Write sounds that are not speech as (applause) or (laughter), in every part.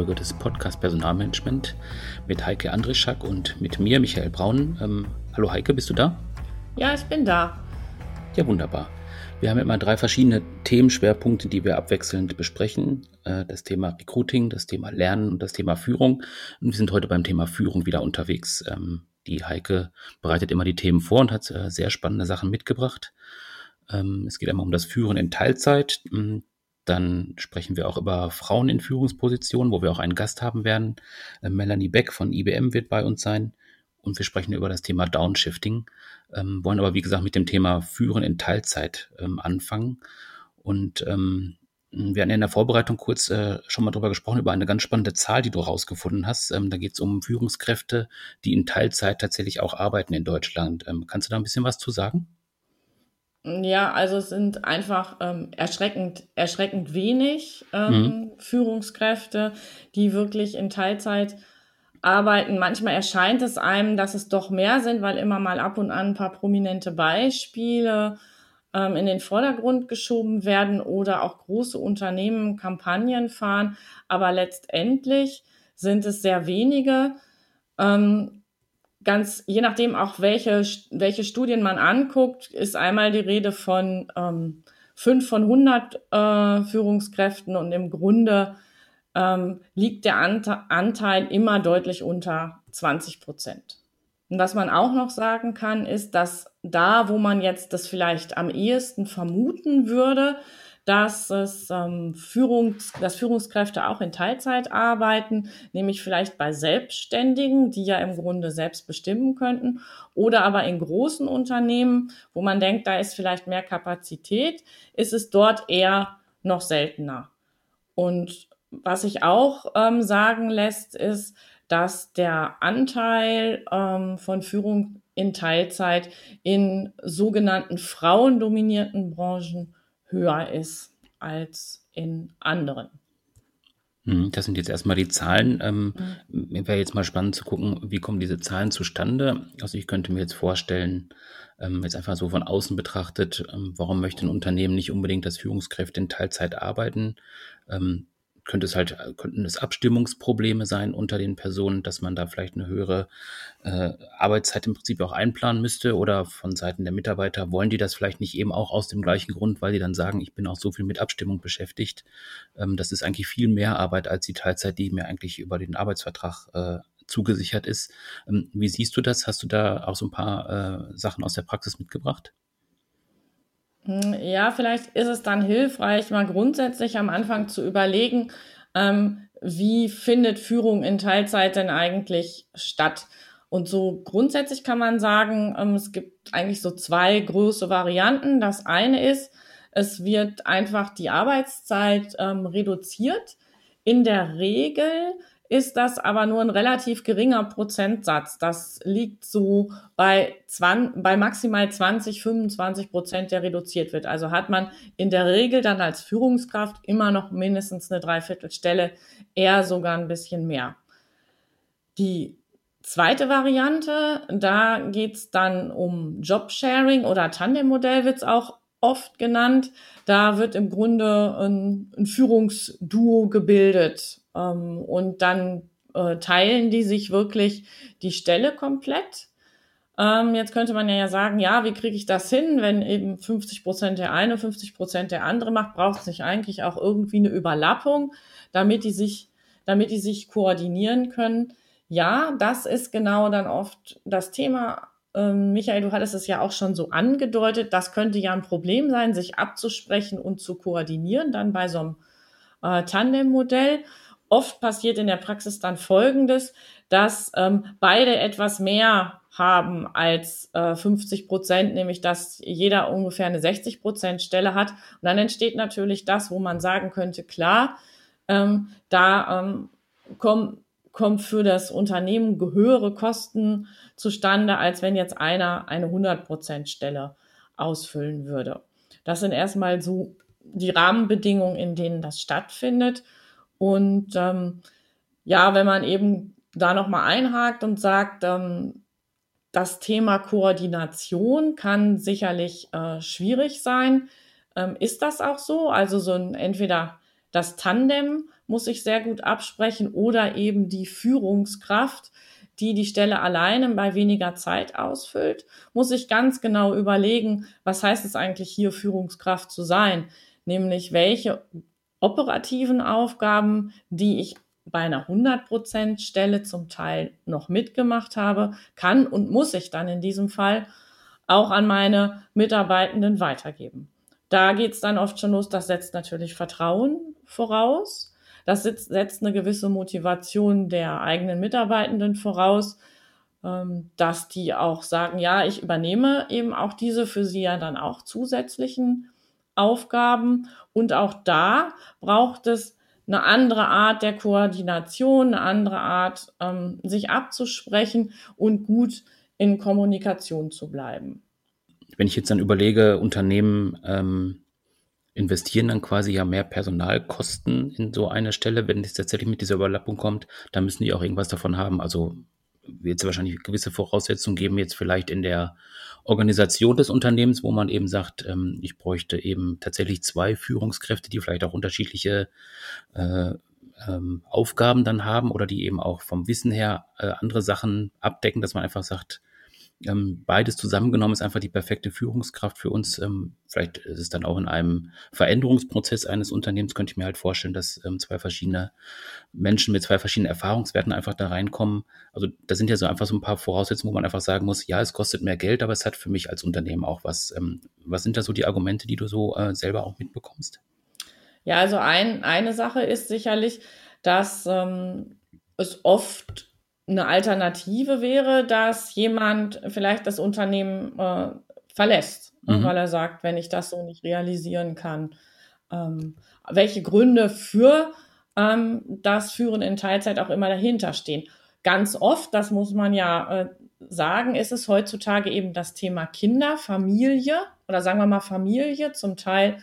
Folge des Podcast Personalmanagement mit Heike Andrischak und mit mir, Michael Braun. Ähm, hallo Heike, bist du da? Ja, ich bin da. Ja, wunderbar. Wir haben immer drei verschiedene Themenschwerpunkte, die wir abwechselnd besprechen. Äh, das Thema Recruiting, das Thema Lernen und das Thema Führung. Und wir sind heute beim Thema Führung wieder unterwegs. Ähm, die Heike bereitet immer die Themen vor und hat äh, sehr spannende Sachen mitgebracht. Ähm, es geht einmal um das Führen in Teilzeit. Dann sprechen wir auch über Frauen in Führungspositionen, wo wir auch einen Gast haben werden. Äh, Melanie Beck von IBM wird bei uns sein. Und wir sprechen über das Thema Downshifting, ähm, wollen aber, wie gesagt, mit dem Thema Führen in Teilzeit ähm, anfangen. Und ähm, wir hatten in der Vorbereitung kurz äh, schon mal drüber gesprochen, über eine ganz spannende Zahl, die du rausgefunden hast. Ähm, da geht es um Führungskräfte, die in Teilzeit tatsächlich auch arbeiten in Deutschland. Ähm, kannst du da ein bisschen was zu sagen? Ja, also es sind einfach ähm, erschreckend, erschreckend wenig ähm, mhm. Führungskräfte, die wirklich in Teilzeit arbeiten. Manchmal erscheint es einem, dass es doch mehr sind, weil immer mal ab und an ein paar prominente Beispiele ähm, in den Vordergrund geschoben werden oder auch große Unternehmen Kampagnen fahren. Aber letztendlich sind es sehr wenige. Ähm, ganz, je nachdem auch welche, welche Studien man anguckt, ist einmal die Rede von ähm, 5 von 100 äh, Führungskräften und im Grunde ähm, liegt der Ante Anteil immer deutlich unter 20 Prozent. Und was man auch noch sagen kann, ist, dass da, wo man jetzt das vielleicht am ehesten vermuten würde, dass es ähm, Führungs dass Führungskräfte auch in Teilzeit arbeiten, nämlich vielleicht bei Selbstständigen, die ja im Grunde selbst bestimmen könnten, oder aber in großen Unternehmen, wo man denkt, da ist vielleicht mehr Kapazität, ist es dort eher noch seltener. Und was sich auch ähm, sagen lässt, ist, dass der Anteil ähm, von Führung in Teilzeit in sogenannten frauendominierten Branchen höher ist als in anderen. Hm, das sind jetzt erstmal die Zahlen. Ähm, mhm. Wäre jetzt mal spannend zu gucken, wie kommen diese Zahlen zustande. Also ich könnte mir jetzt vorstellen, ähm, jetzt einfach so von außen betrachtet, ähm, warum möchte ein Unternehmen nicht unbedingt, dass Führungskräfte in Teilzeit arbeiten? Ähm, könnte es halt, könnten es Abstimmungsprobleme sein unter den Personen, dass man da vielleicht eine höhere äh, Arbeitszeit im Prinzip auch einplanen müsste oder von Seiten der Mitarbeiter wollen die das vielleicht nicht eben auch aus dem gleichen Grund, weil die dann sagen, ich bin auch so viel mit Abstimmung beschäftigt. Ähm, das ist eigentlich viel mehr Arbeit als die Teilzeit, die mir eigentlich über den Arbeitsvertrag äh, zugesichert ist. Ähm, wie siehst du das? Hast du da auch so ein paar äh, Sachen aus der Praxis mitgebracht? Hm, ja, vielleicht ist es dann hilfreich, mal grundsätzlich am Anfang zu überlegen, ähm, wie findet Führung in Teilzeit denn eigentlich statt? Und so grundsätzlich kann man sagen, ähm, es gibt eigentlich so zwei große Varianten. Das eine ist, es wird einfach die Arbeitszeit ähm, reduziert. In der Regel ist das aber nur ein relativ geringer Prozentsatz. Das liegt so bei, 20, bei maximal 20, 25 Prozent, der reduziert wird. Also hat man in der Regel dann als Führungskraft immer noch mindestens eine Dreiviertelstelle, eher sogar ein bisschen mehr. Die zweite Variante, da geht's dann um Jobsharing oder Tandemmodell wird's auch oft genannt. Da wird im Grunde ein, ein Führungsduo gebildet ähm, und dann äh, teilen die sich wirklich die Stelle komplett. Ähm, jetzt könnte man ja sagen, ja, wie kriege ich das hin, wenn eben 50 Prozent der eine, 50 Prozent der andere macht, braucht es nicht eigentlich auch irgendwie eine Überlappung, damit die sich, damit die sich koordinieren können. Ja, das ist genau dann oft das Thema. Ähm, Michael, du hattest es ja auch schon so angedeutet. Das könnte ja ein Problem sein, sich abzusprechen und zu koordinieren, dann bei so einem äh, Tandem-Modell. Oft passiert in der Praxis dann Folgendes, dass ähm, beide etwas mehr haben als äh, 50 Prozent, nämlich dass jeder ungefähr eine 60 Prozent Stelle hat. Und dann entsteht natürlich das, wo man sagen könnte, klar, ähm, da ähm, kommen kommt für das Unternehmen höhere Kosten zustande, als wenn jetzt einer eine 100% Stelle ausfüllen würde. Das sind erstmal so die Rahmenbedingungen, in denen das stattfindet. Und ähm, ja, wenn man eben da nochmal einhakt und sagt, ähm, das Thema Koordination kann sicherlich äh, schwierig sein. Ähm, ist das auch so? Also so ein entweder das Tandem muss sich sehr gut absprechen oder eben die Führungskraft, die die Stelle alleine bei weniger Zeit ausfüllt, muss sich ganz genau überlegen, was heißt es eigentlich hier Führungskraft zu sein, nämlich welche operativen Aufgaben, die ich bei einer 100% Stelle zum Teil noch mitgemacht habe, kann und muss ich dann in diesem Fall auch an meine Mitarbeitenden weitergeben. Da geht es dann oft schon los, das setzt natürlich Vertrauen voraus. Das setzt eine gewisse Motivation der eigenen Mitarbeitenden voraus, ähm, dass die auch sagen, ja, ich übernehme eben auch diese für sie ja dann auch zusätzlichen Aufgaben. Und auch da braucht es eine andere Art der Koordination, eine andere Art, ähm, sich abzusprechen und gut in Kommunikation zu bleiben. Wenn ich jetzt dann überlege, Unternehmen ähm, investieren dann quasi ja mehr Personalkosten in so eine Stelle, wenn es tatsächlich mit dieser Überlappung kommt, dann müssen die auch irgendwas davon haben. Also wird es wahrscheinlich gewisse Voraussetzungen geben, jetzt vielleicht in der Organisation des Unternehmens, wo man eben sagt, ähm, ich bräuchte eben tatsächlich zwei Führungskräfte, die vielleicht auch unterschiedliche äh, ähm, Aufgaben dann haben oder die eben auch vom Wissen her äh, andere Sachen abdecken, dass man einfach sagt, ähm, beides zusammengenommen ist einfach die perfekte Führungskraft für uns. Ähm, vielleicht ist es dann auch in einem Veränderungsprozess eines Unternehmens, könnte ich mir halt vorstellen, dass ähm, zwei verschiedene Menschen mit zwei verschiedenen Erfahrungswerten einfach da reinkommen. Also da sind ja so einfach so ein paar Voraussetzungen, wo man einfach sagen muss, ja, es kostet mehr Geld, aber es hat für mich als Unternehmen auch was. Ähm, was sind da so die Argumente, die du so äh, selber auch mitbekommst? Ja, also ein, eine Sache ist sicherlich, dass ähm, es oft eine Alternative wäre, dass jemand vielleicht das Unternehmen äh, verlässt, ne, mhm. weil er sagt, wenn ich das so nicht realisieren kann, ähm, welche Gründe für ähm, das Führen in Teilzeit auch immer dahinter stehen. Ganz oft, das muss man ja äh, sagen, ist es heutzutage eben das Thema Kinder, Familie oder sagen wir mal Familie. Zum Teil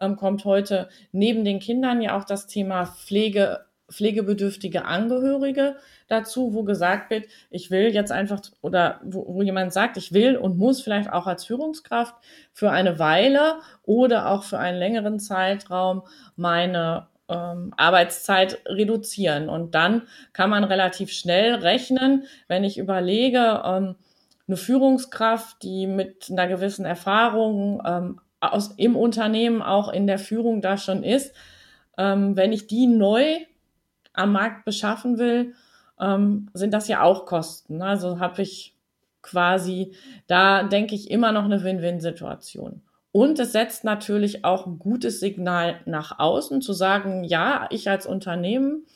ähm, kommt heute neben den Kindern ja auch das Thema Pflege, pflegebedürftige Angehörige dazu, wo gesagt wird, ich will jetzt einfach oder wo, wo jemand sagt, ich will und muss vielleicht auch als Führungskraft für eine Weile oder auch für einen längeren Zeitraum meine ähm, Arbeitszeit reduzieren. Und dann kann man relativ schnell rechnen, wenn ich überlege, ähm, eine Führungskraft, die mit einer gewissen Erfahrung ähm, aus, im Unternehmen auch in der Führung da schon ist, ähm, wenn ich die neu am Markt beschaffen will, ähm, sind das ja auch Kosten. Also habe ich quasi, da denke ich immer noch eine Win-Win-Situation. Und es setzt natürlich auch ein gutes Signal nach außen, zu sagen, ja, ich als Unternehmen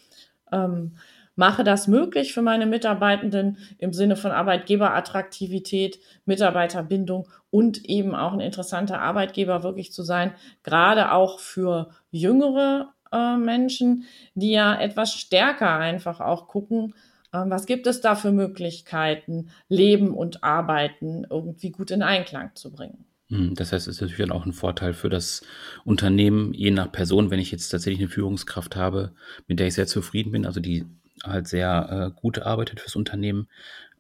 ähm, mache das möglich für meine Mitarbeitenden im Sinne von Arbeitgeberattraktivität, Mitarbeiterbindung und eben auch ein interessanter Arbeitgeber wirklich zu sein, gerade auch für jüngere äh, Menschen, die ja etwas stärker einfach auch gucken, äh, was gibt es da für Möglichkeiten, Leben und Arbeiten irgendwie gut in Einklang zu bringen. Hm, das heißt, es ist natürlich auch ein Vorteil für das Unternehmen, je nach Person, wenn ich jetzt tatsächlich eine Führungskraft habe, mit der ich sehr zufrieden bin, also die halt sehr äh, gut arbeitet fürs Unternehmen,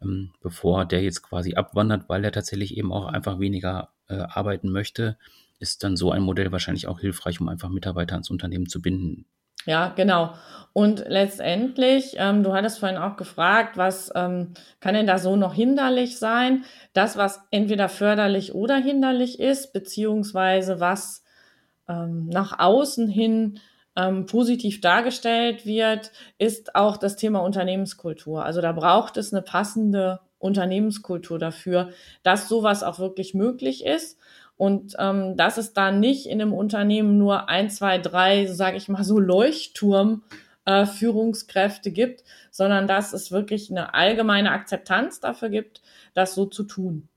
ähm, bevor der jetzt quasi abwandert, weil er tatsächlich eben auch einfach weniger arbeiten möchte, ist dann so ein Modell wahrscheinlich auch hilfreich, um einfach Mitarbeiter ans Unternehmen zu binden. Ja, genau. Und letztendlich, ähm, du hattest vorhin auch gefragt, was ähm, kann denn da so noch hinderlich sein? Das, was entweder förderlich oder hinderlich ist, beziehungsweise was ähm, nach außen hin ähm, positiv dargestellt wird, ist auch das Thema Unternehmenskultur. Also da braucht es eine passende Unternehmenskultur dafür, dass sowas auch wirklich möglich ist. Und ähm, dass es da nicht in einem Unternehmen nur ein, zwei, drei, sage ich mal so Leuchtturm äh, Führungskräfte gibt, sondern dass es wirklich eine allgemeine Akzeptanz dafür gibt, das so zu tun.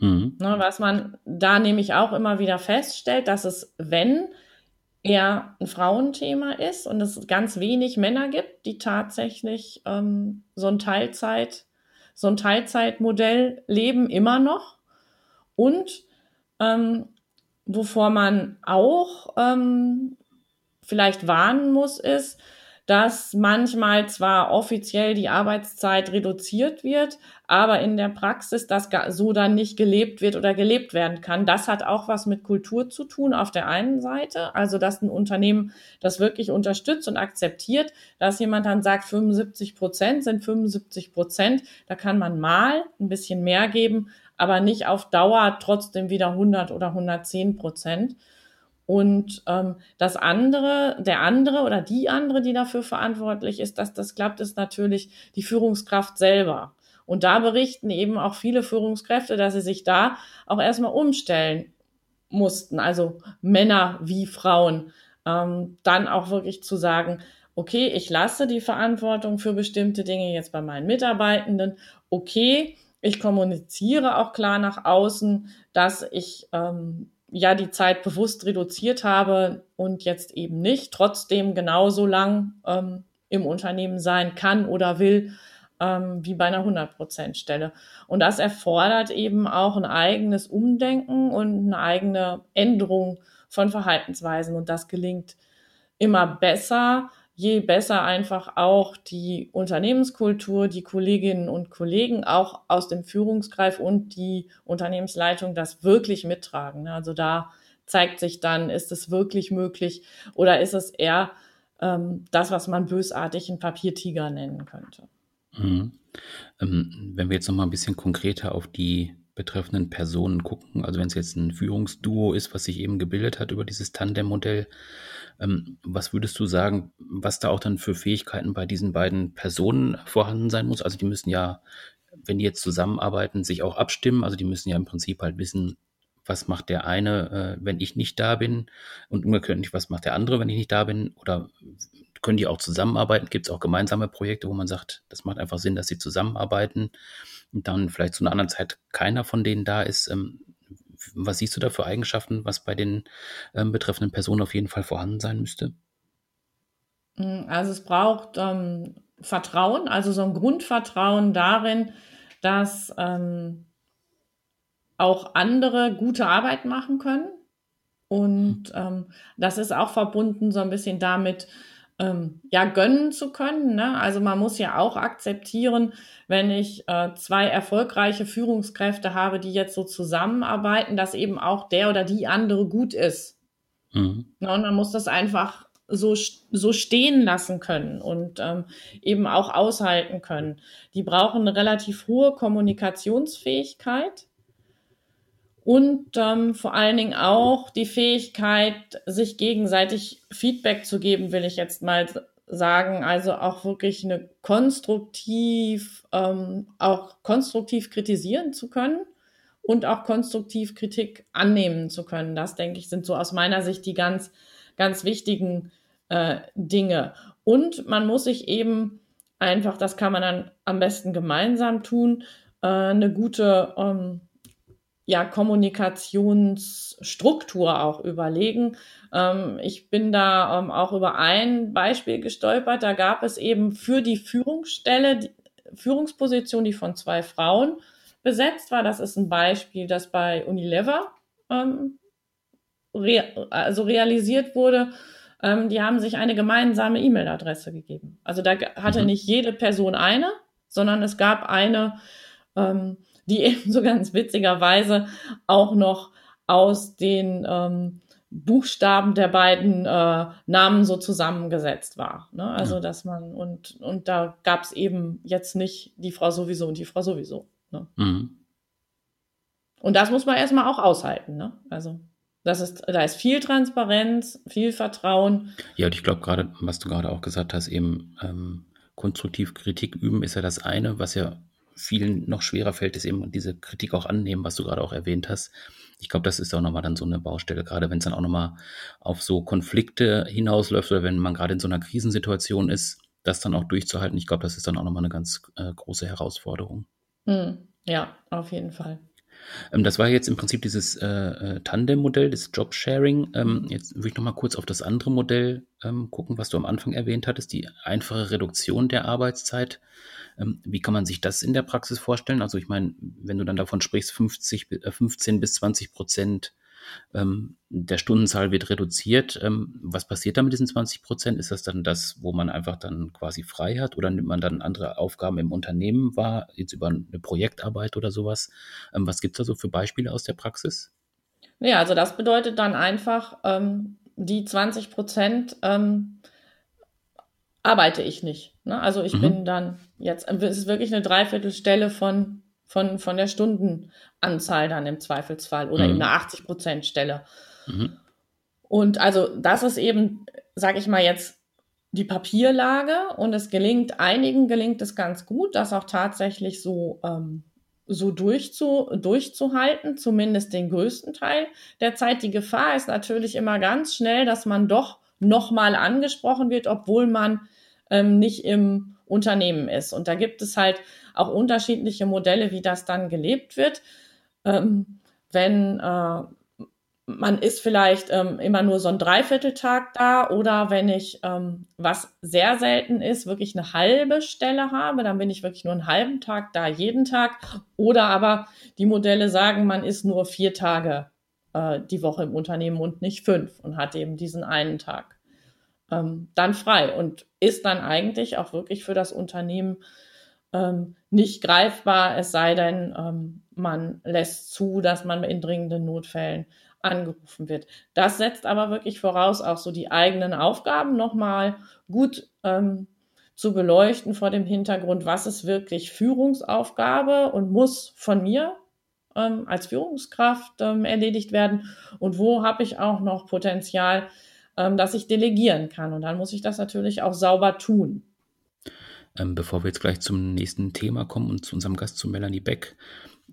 Mhm. Ne, was man da nämlich auch immer wieder feststellt, dass es, wenn eher ein Frauenthema ist und es ganz wenig Männer gibt, die tatsächlich ähm, so ein Teilzeit, so ein Teilzeitmodell leben immer noch. Und ähm, wovor man auch ähm, vielleicht warnen muss, ist, dass manchmal zwar offiziell die Arbeitszeit reduziert wird, aber in der Praxis das so dann nicht gelebt wird oder gelebt werden kann. Das hat auch was mit Kultur zu tun auf der einen Seite, also dass ein Unternehmen das wirklich unterstützt und akzeptiert, dass jemand dann sagt, 75 Prozent sind 75 Prozent, da kann man mal ein bisschen mehr geben, aber nicht auf Dauer trotzdem wieder 100 oder 110 Prozent. Und ähm, das andere, der andere oder die andere, die dafür verantwortlich ist, dass das klappt, ist natürlich die Führungskraft selber. Und da berichten eben auch viele Führungskräfte, dass sie sich da auch erstmal umstellen mussten, also Männer wie Frauen, ähm, dann auch wirklich zu sagen, okay, ich lasse die Verantwortung für bestimmte Dinge jetzt bei meinen Mitarbeitenden, okay, ich kommuniziere auch klar nach außen, dass ich ähm, ja die Zeit bewusst reduziert habe und jetzt eben nicht, trotzdem genauso lang ähm, im Unternehmen sein kann oder will, ähm, wie bei einer 100%-Stelle. Und das erfordert eben auch ein eigenes Umdenken und eine eigene Änderung von Verhaltensweisen. Und das gelingt immer besser, je besser einfach auch die Unternehmenskultur, die Kolleginnen und Kollegen auch aus dem Führungskreis und die Unternehmensleitung das wirklich mittragen. Also da zeigt sich dann, ist es wirklich möglich oder ist es eher ähm, das, was man bösartig einen Papiertiger nennen könnte. Mhm. Ähm, wenn wir jetzt noch mal ein bisschen konkreter auf die betreffenden Personen gucken, also wenn es jetzt ein Führungsduo ist, was sich eben gebildet hat über dieses Tandem-Modell, was würdest du sagen, was da auch dann für Fähigkeiten bei diesen beiden Personen vorhanden sein muss? Also die müssen ja, wenn die jetzt zusammenarbeiten, sich auch abstimmen. Also die müssen ja im Prinzip halt wissen, was macht der eine, äh, wenn ich nicht da bin und umgekehrt was macht der andere, wenn ich nicht da bin oder können die auch zusammenarbeiten? Gibt es auch gemeinsame Projekte, wo man sagt, das macht einfach Sinn, dass sie zusammenarbeiten und dann vielleicht zu einer anderen Zeit keiner von denen da ist? Was siehst du da für Eigenschaften, was bei den ähm, betreffenden Personen auf jeden Fall vorhanden sein müsste? Hm, also es braucht ähm, Vertrauen, also so ein Grundvertrauen darin, dass ähm, auch andere gute Arbeit machen können. Und ähm, das ist auch verbunden so ein bisschen damit, ähm, ja gönnen zu können. Ne? Also man muss ja auch akzeptieren, wenn ich äh, zwei erfolgreiche Führungskräfte habe, die jetzt so zusammenarbeiten, dass eben auch der oder die andere gut ist. Mhm. Ne? Und man muss das einfach so, so stehen lassen können und ähm, eben auch aushalten können. Die brauchen eine relativ hohe Kommunikationsfähigkeit und ähm, vor allen Dingen auch die Fähigkeit, sich gegenseitig Feedback zu geben, will ich jetzt mal sagen. Also auch wirklich eine konstruktiv, ähm, auch konstruktiv kritisieren zu können und auch konstruktiv Kritik annehmen zu können. Das, denke ich, sind so aus meiner Sicht die ganz, ganz wichtigen äh, Dinge. Und man muss sich eben einfach, das kann man dann am besten gemeinsam tun, äh, eine gute ähm, ja, Kommunikationsstruktur auch überlegen. Ähm, ich bin da ähm, auch über ein Beispiel gestolpert. Da gab es eben für die Führungsstelle, die Führungsposition, die von zwei Frauen besetzt war. Das ist ein Beispiel, das bei Unilever ähm, re also realisiert wurde. Ähm, die haben sich eine gemeinsame E-Mail-Adresse gegeben. Also da hatte mhm. nicht jede Person eine, sondern es gab eine, ähm, die (laughs) eben so ganz witzigerweise auch noch aus den ähm, Buchstaben der beiden äh, Namen so zusammengesetzt war. Ne? Also, dass man, und, und da gab es eben jetzt nicht die Frau sowieso und die Frau sowieso. Ne? Mhm. Und das muss man erstmal auch aushalten. Ne? Also, das ist, da ist viel Transparenz, viel Vertrauen. Ja, und ich glaube gerade, was du gerade auch gesagt hast, eben ähm, konstruktiv Kritik üben ist ja das eine, was ja vielen noch schwerer fällt, ist eben diese Kritik auch annehmen, was du gerade auch erwähnt hast. Ich glaube, das ist auch nochmal dann so eine Baustelle, gerade wenn es dann auch nochmal auf so Konflikte hinausläuft oder wenn man gerade in so einer Krisensituation ist, das dann auch durchzuhalten. Ich glaube, das ist dann auch nochmal eine ganz äh, große Herausforderung. Hm, ja, auf jeden Fall. Ähm, das war jetzt im Prinzip dieses äh, äh, Tandem-Modell, das Job-Sharing. Ähm, jetzt würde ich nochmal kurz auf das andere Modell ähm, gucken, was du am Anfang erwähnt hattest, die einfache Reduktion der Arbeitszeit. Ähm, wie kann man sich das in der Praxis vorstellen? Also ich meine, wenn du dann davon sprichst, 50, 15 äh, bis 20 Prozent ähm, der Stundenzahl wird reduziert. Ähm, was passiert da mit diesen 20 Prozent? Ist das dann das, wo man einfach dann quasi frei hat oder nimmt man dann andere Aufgaben im Unternehmen wahr, jetzt über eine Projektarbeit oder sowas? Was gibt es da so für Beispiele aus der Praxis? Ja, also das bedeutet dann einfach, ähm, die 20 Prozent ähm, arbeite ich nicht. Ne? Also ich mhm. bin dann jetzt, es ist wirklich eine Dreiviertelstelle von, von, von der Stundenanzahl dann im Zweifelsfall oder mhm. eben eine 80 Prozent Stelle. Mhm. Und also das ist eben, sage ich mal jetzt, die Papierlage und es gelingt, einigen gelingt es ganz gut, das auch tatsächlich so, ähm, so durchzu, durchzuhalten, zumindest den größten Teil der Zeit. Die Gefahr ist natürlich immer ganz schnell, dass man doch nochmal angesprochen wird, obwohl man ähm, nicht im Unternehmen ist. Und da gibt es halt auch unterschiedliche Modelle, wie das dann gelebt wird. Ähm, wenn äh, man ist vielleicht ähm, immer nur so ein Dreivierteltag da oder wenn ich, ähm, was sehr selten ist, wirklich eine halbe Stelle habe, dann bin ich wirklich nur einen halben Tag da, jeden Tag. Oder aber die Modelle sagen, man ist nur vier Tage äh, die Woche im Unternehmen und nicht fünf und hat eben diesen einen Tag ähm, dann frei und ist dann eigentlich auch wirklich für das Unternehmen ähm, nicht greifbar, es sei denn, ähm, man lässt zu, dass man in dringenden Notfällen angerufen wird. Das setzt aber wirklich voraus, auch so die eigenen Aufgaben nochmal gut ähm, zu beleuchten vor dem Hintergrund, was ist wirklich Führungsaufgabe und muss von mir ähm, als Führungskraft ähm, erledigt werden und wo habe ich auch noch Potenzial, ähm, dass ich delegieren kann. Und dann muss ich das natürlich auch sauber tun. Ähm, bevor wir jetzt gleich zum nächsten Thema kommen und zu unserem Gast, zu Melanie Beck,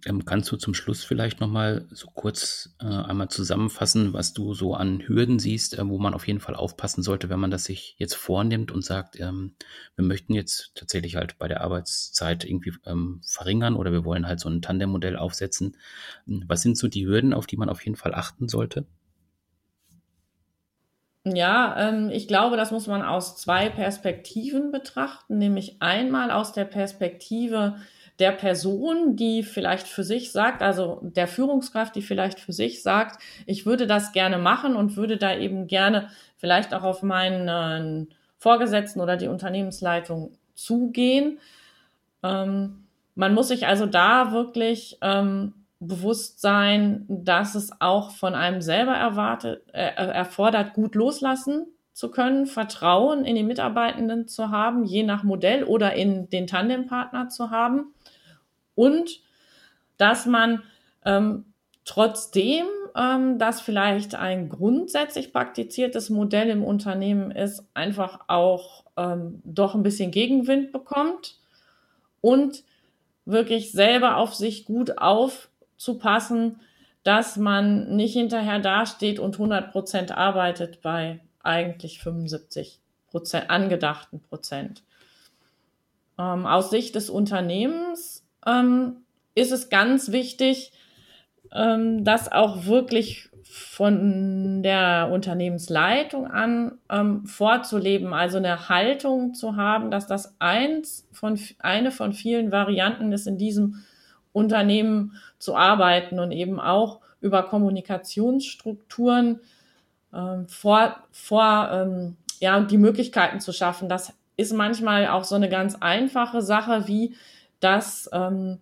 ähm, kannst du zum Schluss vielleicht nochmal so kurz äh, einmal zusammenfassen, was du so an Hürden siehst, äh, wo man auf jeden Fall aufpassen sollte, wenn man das sich jetzt vornimmt und sagt, ähm, wir möchten jetzt tatsächlich halt bei der Arbeitszeit irgendwie ähm, verringern oder wir wollen halt so ein Tandem-Modell aufsetzen. Was sind so die Hürden, auf die man auf jeden Fall achten sollte? Ja, ähm, ich glaube, das muss man aus zwei Perspektiven betrachten, nämlich einmal aus der Perspektive der Person, die vielleicht für sich sagt, also der Führungskraft, die vielleicht für sich sagt, ich würde das gerne machen und würde da eben gerne vielleicht auch auf meinen Vorgesetzten oder die Unternehmensleitung zugehen. Ähm, man muss sich also da wirklich ähm, bewusst sein, dass es auch von einem selber erwartet, äh, erfordert, gut loslassen zu können, Vertrauen in die Mitarbeitenden zu haben, je nach Modell oder in den Tandempartner zu haben. Und dass man ähm, trotzdem, ähm, dass vielleicht ein grundsätzlich praktiziertes Modell im Unternehmen ist, einfach auch ähm, doch ein bisschen Gegenwind bekommt und wirklich selber auf sich gut aufzupassen, dass man nicht hinterher dasteht und 100 Prozent arbeitet bei eigentlich 75 Prozent, angedachten Prozent. Ähm, aus Sicht des Unternehmens ähm, ist es ganz wichtig, ähm, das auch wirklich von der Unternehmensleitung an ähm, vorzuleben, also eine Haltung zu haben, dass das eins von, eine von vielen Varianten ist, in diesem Unternehmen zu arbeiten und eben auch über Kommunikationsstrukturen ähm, vor, vor ähm, ja, die Möglichkeiten zu schaffen. Das ist manchmal auch so eine ganz einfache Sache wie dass ähm,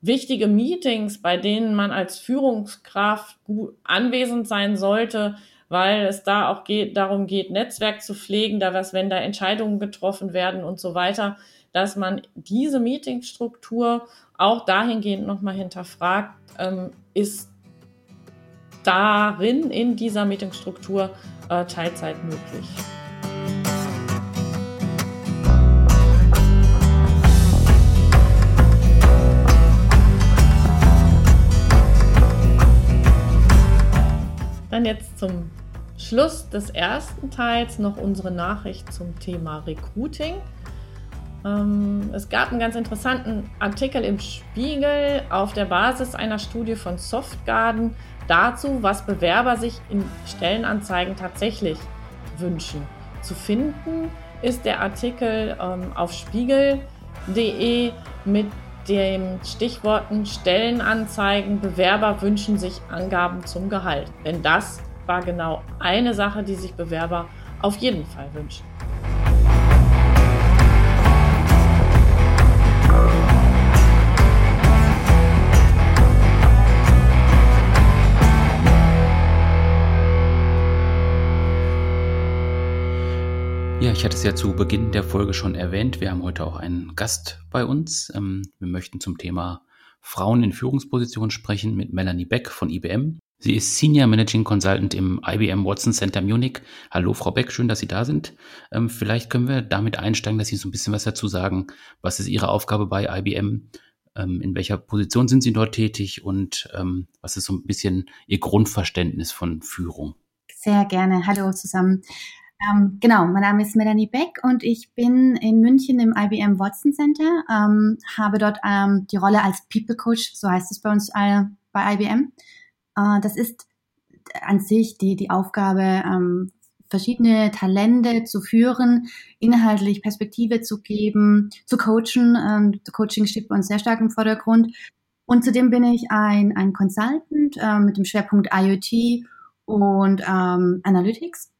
wichtige Meetings, bei denen man als Führungskraft gut anwesend sein sollte, weil es da auch geht, darum geht, Netzwerk zu pflegen, da was, wenn da Entscheidungen getroffen werden und so weiter, dass man diese Meetingstruktur auch dahingehend nochmal hinterfragt, ähm, ist darin in dieser Meetingstruktur äh, Teilzeit möglich. Dann jetzt zum Schluss des ersten Teils noch unsere Nachricht zum Thema Recruiting. Ähm, es gab einen ganz interessanten Artikel im Spiegel auf der Basis einer Studie von Softgarden dazu, was Bewerber sich in Stellenanzeigen tatsächlich wünschen. Zu finden ist der Artikel ähm, auf spiegel.de mit den Stichworten Stellenanzeigen, Bewerber wünschen sich Angaben zum Gehalt. Denn das war genau eine Sache, die sich Bewerber auf jeden Fall wünschen. Ja, ich hatte es ja zu Beginn der Folge schon erwähnt. Wir haben heute auch einen Gast bei uns. Ähm, wir möchten zum Thema Frauen in Führungspositionen sprechen mit Melanie Beck von IBM. Sie ist Senior Managing Consultant im IBM Watson Center Munich. Hallo, Frau Beck, schön, dass Sie da sind. Ähm, vielleicht können wir damit einsteigen, dass Sie so ein bisschen was dazu sagen. Was ist Ihre Aufgabe bei IBM? Ähm, in welcher Position sind Sie dort tätig? Und was ist so ein bisschen Ihr Grundverständnis von Führung? Sehr gerne. Hallo zusammen. Ähm, genau, mein Name ist Melanie Beck und ich bin in München im IBM Watson Center, ähm, habe dort ähm, die Rolle als People Coach, so heißt es bei uns äh, bei IBM. Äh, das ist an sich die, die Aufgabe, ähm, verschiedene Talente zu führen, inhaltlich Perspektive zu geben, zu coachen. Ähm, Coaching steht bei uns sehr stark im Vordergrund. Und zudem bin ich ein, ein Consultant äh, mit dem Schwerpunkt IoT und ähm, Analytics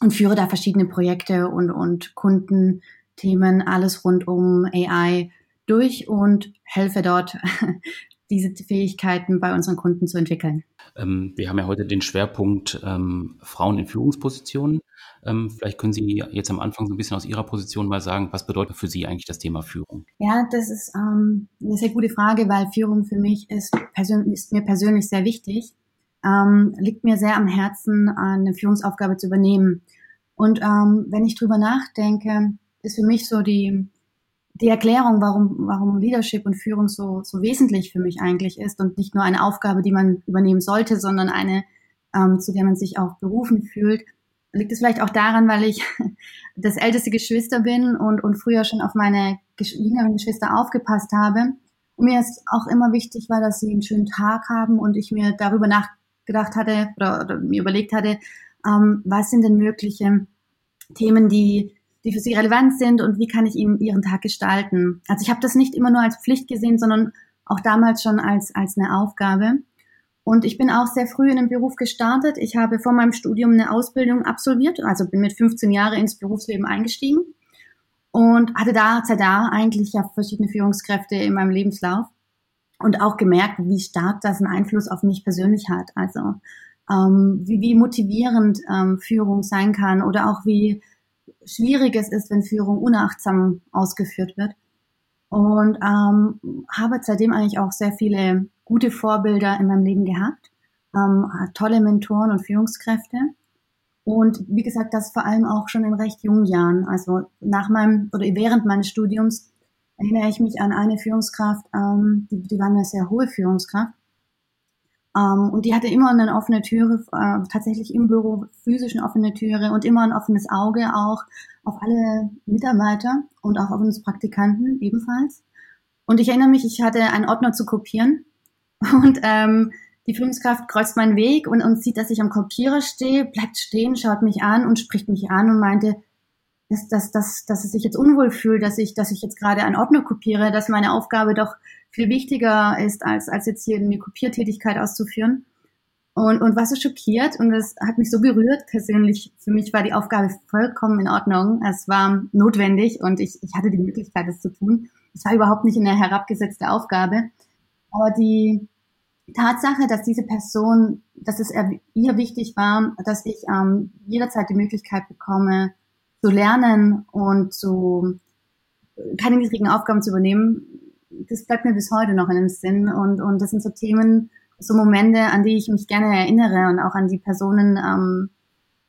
und führe da verschiedene Projekte und, und Kundenthemen, alles rund um AI durch und helfe dort, (laughs) diese Fähigkeiten bei unseren Kunden zu entwickeln. Ähm, wir haben ja heute den Schwerpunkt ähm, Frauen in Führungspositionen. Ähm, vielleicht können Sie jetzt am Anfang so ein bisschen aus Ihrer Position mal sagen, was bedeutet für Sie eigentlich das Thema Führung? Ja, das ist ähm, eine sehr gute Frage, weil Führung für mich ist, ist mir persönlich sehr wichtig ähm, liegt mir sehr am Herzen, eine Führungsaufgabe zu übernehmen. Und ähm, wenn ich drüber nachdenke, ist für mich so die, die Erklärung, warum, warum Leadership und Führung so, so wesentlich für mich eigentlich ist und nicht nur eine Aufgabe, die man übernehmen sollte, sondern eine, ähm, zu der man sich auch berufen fühlt, liegt es vielleicht auch daran, weil ich (laughs) das älteste Geschwister bin und, und früher schon auf meine jüngeren Geschwister aufgepasst habe. Und mir ist auch immer wichtig war, dass sie einen schönen Tag haben und ich mir darüber nach gedacht hatte oder, oder mir überlegt hatte, ähm, was sind denn mögliche Themen, die, die für sie relevant sind und wie kann ich ihnen ihren Tag gestalten. Also ich habe das nicht immer nur als Pflicht gesehen, sondern auch damals schon als, als eine Aufgabe. Und ich bin auch sehr früh in den Beruf gestartet. Ich habe vor meinem Studium eine Ausbildung absolviert, also bin mit 15 Jahren ins Berufsleben eingestiegen und hatte da, seit da eigentlich ja verschiedene Führungskräfte in meinem Lebenslauf und auch gemerkt, wie stark das einen Einfluss auf mich persönlich hat. Also ähm, wie, wie motivierend ähm, Führung sein kann oder auch wie schwierig es ist, wenn Führung unachtsam ausgeführt wird. Und ähm, habe seitdem eigentlich auch sehr viele gute Vorbilder in meinem Leben gehabt, ähm, tolle Mentoren und Führungskräfte. Und wie gesagt, das vor allem auch schon in recht jungen Jahren. Also nach meinem oder während meines Studiums erinnere ich mich an eine Führungskraft, ähm, die, die war eine sehr hohe Führungskraft. Ähm, und die hatte immer eine offene Türe, äh, tatsächlich im Büro physisch eine offene Türe und immer ein offenes Auge auch auf alle Mitarbeiter und auch auf uns Praktikanten ebenfalls. Und ich erinnere mich, ich hatte einen Ordner zu kopieren (laughs) und ähm, die Führungskraft kreuzt meinen Weg und, und sieht, dass ich am Kopierer stehe, bleibt stehen, schaut mich an und spricht mich an und meinte, dass, dass, dass, dass es sich jetzt unwohl fühlt, dass ich, dass ich jetzt gerade einen Ordner kopiere, dass meine Aufgabe doch viel wichtiger ist, als, als jetzt hier eine Kopiertätigkeit auszuführen. Und, und war so schockiert und das hat mich so berührt persönlich. Für mich war die Aufgabe vollkommen in Ordnung. Es war notwendig und ich, ich hatte die Möglichkeit, das zu tun. Es war überhaupt nicht eine herabgesetzte Aufgabe. Aber die Tatsache, dass diese Person, dass es ihr wichtig war, dass ich ähm, jederzeit die Möglichkeit bekomme, zu lernen und zu keine niedrigen Aufgaben zu übernehmen, das bleibt mir bis heute noch in dem Sinn. Und, und das sind so Themen, so Momente, an die ich mich gerne erinnere und auch an die Personen, ähm,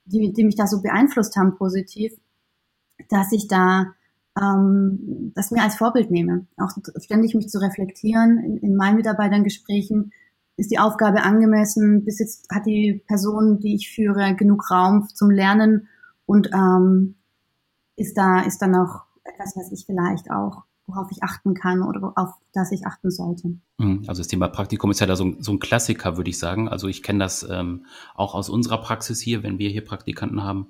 die, die mich da so beeinflusst haben positiv, dass ich da ähm, das mir als Vorbild nehme. Auch ständig mich zu reflektieren in, in meinen Mitarbeitergesprächen. Ist die Aufgabe angemessen? Bis jetzt hat die Person, die ich führe, genug Raum zum Lernen und ähm, ist da, ist da noch etwas, was ich vielleicht auch, worauf ich achten kann oder auf das ich achten sollte. Mhm. Also das Thema Praktikum ist ja da so, so ein Klassiker, würde ich sagen. Also ich kenne das ähm, auch aus unserer Praxis hier, wenn wir hier Praktikanten haben,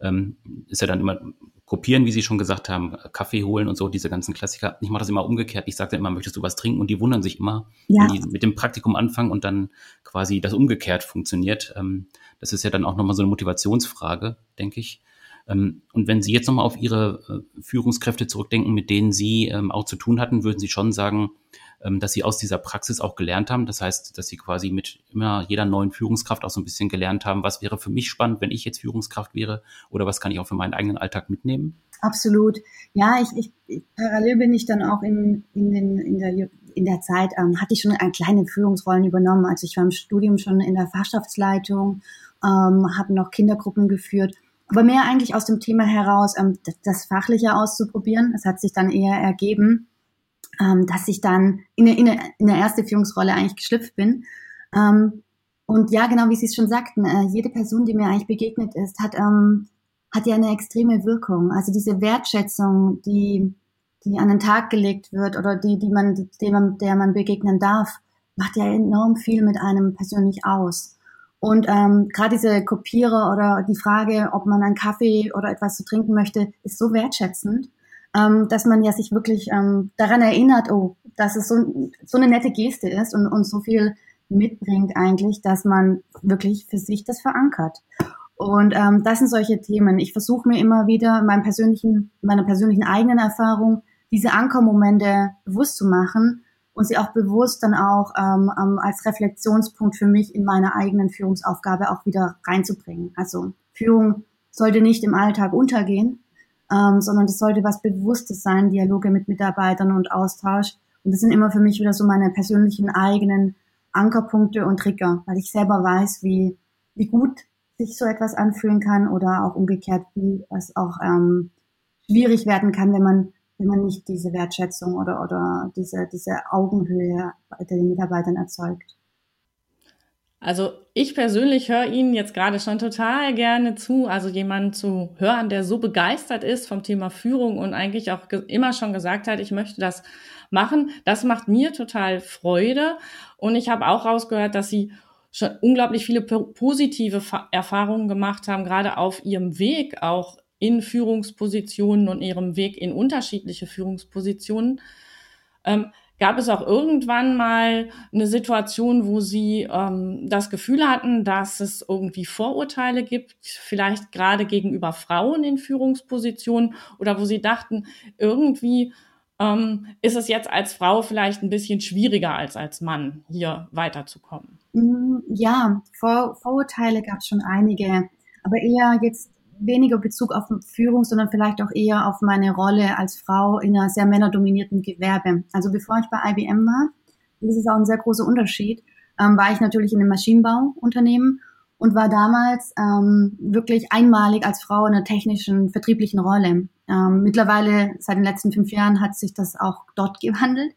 ähm, ist ja dann immer kopieren, wie Sie schon gesagt haben, Kaffee holen und so, diese ganzen Klassiker. Ich mache das immer umgekehrt. Ich sage immer, möchtest du was trinken? Und die wundern sich immer, ja. wenn die mit dem Praktikum anfangen und dann quasi das umgekehrt funktioniert. Ähm, das ist ja dann auch nochmal so eine Motivationsfrage, denke ich. Ähm, und wenn Sie jetzt nochmal auf Ihre äh, Führungskräfte zurückdenken, mit denen Sie ähm, auch zu tun hatten, würden Sie schon sagen, ähm, dass Sie aus dieser Praxis auch gelernt haben. Das heißt, dass Sie quasi mit immer jeder neuen Führungskraft auch so ein bisschen gelernt haben, was wäre für mich spannend, wenn ich jetzt Führungskraft wäre oder was kann ich auch für meinen eigenen Alltag mitnehmen? Absolut. Ja, ich, ich parallel bin ich dann auch in, in, den, in der in der Zeit ähm, hatte ich schon eine kleine Führungsrollen übernommen. Also ich war im Studium schon in der Fachschaftsleitung, ähm, habe noch Kindergruppen geführt aber mehr eigentlich aus dem Thema heraus, ähm, das Fachliche auszuprobieren. Es hat sich dann eher ergeben, ähm, dass ich dann in in, in eine erste Führungsrolle eigentlich geschlüpft bin. Ähm, und ja, genau wie Sie es schon sagten, äh, jede Person, die mir eigentlich begegnet ist, hat, ähm, hat ja eine extreme Wirkung. Also diese Wertschätzung, die, die an den Tag gelegt wird oder die, die man, man, der man begegnen darf, macht ja enorm viel mit einem persönlich aus. Und ähm, gerade diese Kopierer oder die Frage, ob man einen Kaffee oder etwas zu trinken möchte, ist so wertschätzend, ähm, dass man ja sich wirklich ähm, daran erinnert, oh, dass es so, so eine nette Geste ist und, und so viel mitbringt eigentlich, dass man wirklich für sich das verankert. Und ähm, das sind solche Themen. Ich versuche mir immer wieder meinem persönlichen, meiner persönlichen eigenen Erfahrung diese Ankermomente bewusst zu machen und sie auch bewusst dann auch ähm, ähm, als Reflexionspunkt für mich in meine eigenen Führungsaufgabe auch wieder reinzubringen. Also Führung sollte nicht im Alltag untergehen, ähm, sondern das sollte was Bewusstes sein, Dialoge mit Mitarbeitern und Austausch. Und das sind immer für mich wieder so meine persönlichen eigenen Ankerpunkte und Trigger, weil ich selber weiß, wie, wie gut sich so etwas anfühlen kann oder auch umgekehrt, wie es auch ähm, schwierig werden kann, wenn man wenn man nicht diese Wertschätzung oder, oder diese, diese Augenhöhe bei den Mitarbeitern erzeugt. Also ich persönlich höre Ihnen jetzt gerade schon total gerne zu. Also jemanden zu hören, der so begeistert ist vom Thema Führung und eigentlich auch immer schon gesagt hat, ich möchte das machen. Das macht mir total Freude. Und ich habe auch rausgehört, dass Sie schon unglaublich viele positive Erfahrungen gemacht haben, gerade auf Ihrem Weg auch in Führungspositionen und ihrem Weg in unterschiedliche Führungspositionen. Ähm, gab es auch irgendwann mal eine Situation, wo Sie ähm, das Gefühl hatten, dass es irgendwie Vorurteile gibt, vielleicht gerade gegenüber Frauen in Führungspositionen oder wo Sie dachten, irgendwie ähm, ist es jetzt als Frau vielleicht ein bisschen schwieriger als als Mann, hier weiterzukommen? Mm, ja, Vor Vorurteile gab es schon einige, aber eher jetzt weniger Bezug auf Führung, sondern vielleicht auch eher auf meine Rolle als Frau in einer sehr männerdominierten Gewerbe. Also bevor ich bei IBM war, das ist auch ein sehr großer Unterschied, ähm, war ich natürlich in einem Maschinenbauunternehmen und war damals ähm, wirklich einmalig als Frau in einer technischen, vertrieblichen Rolle. Ähm, mittlerweile, seit den letzten fünf Jahren, hat sich das auch dort (laughs) gewandelt.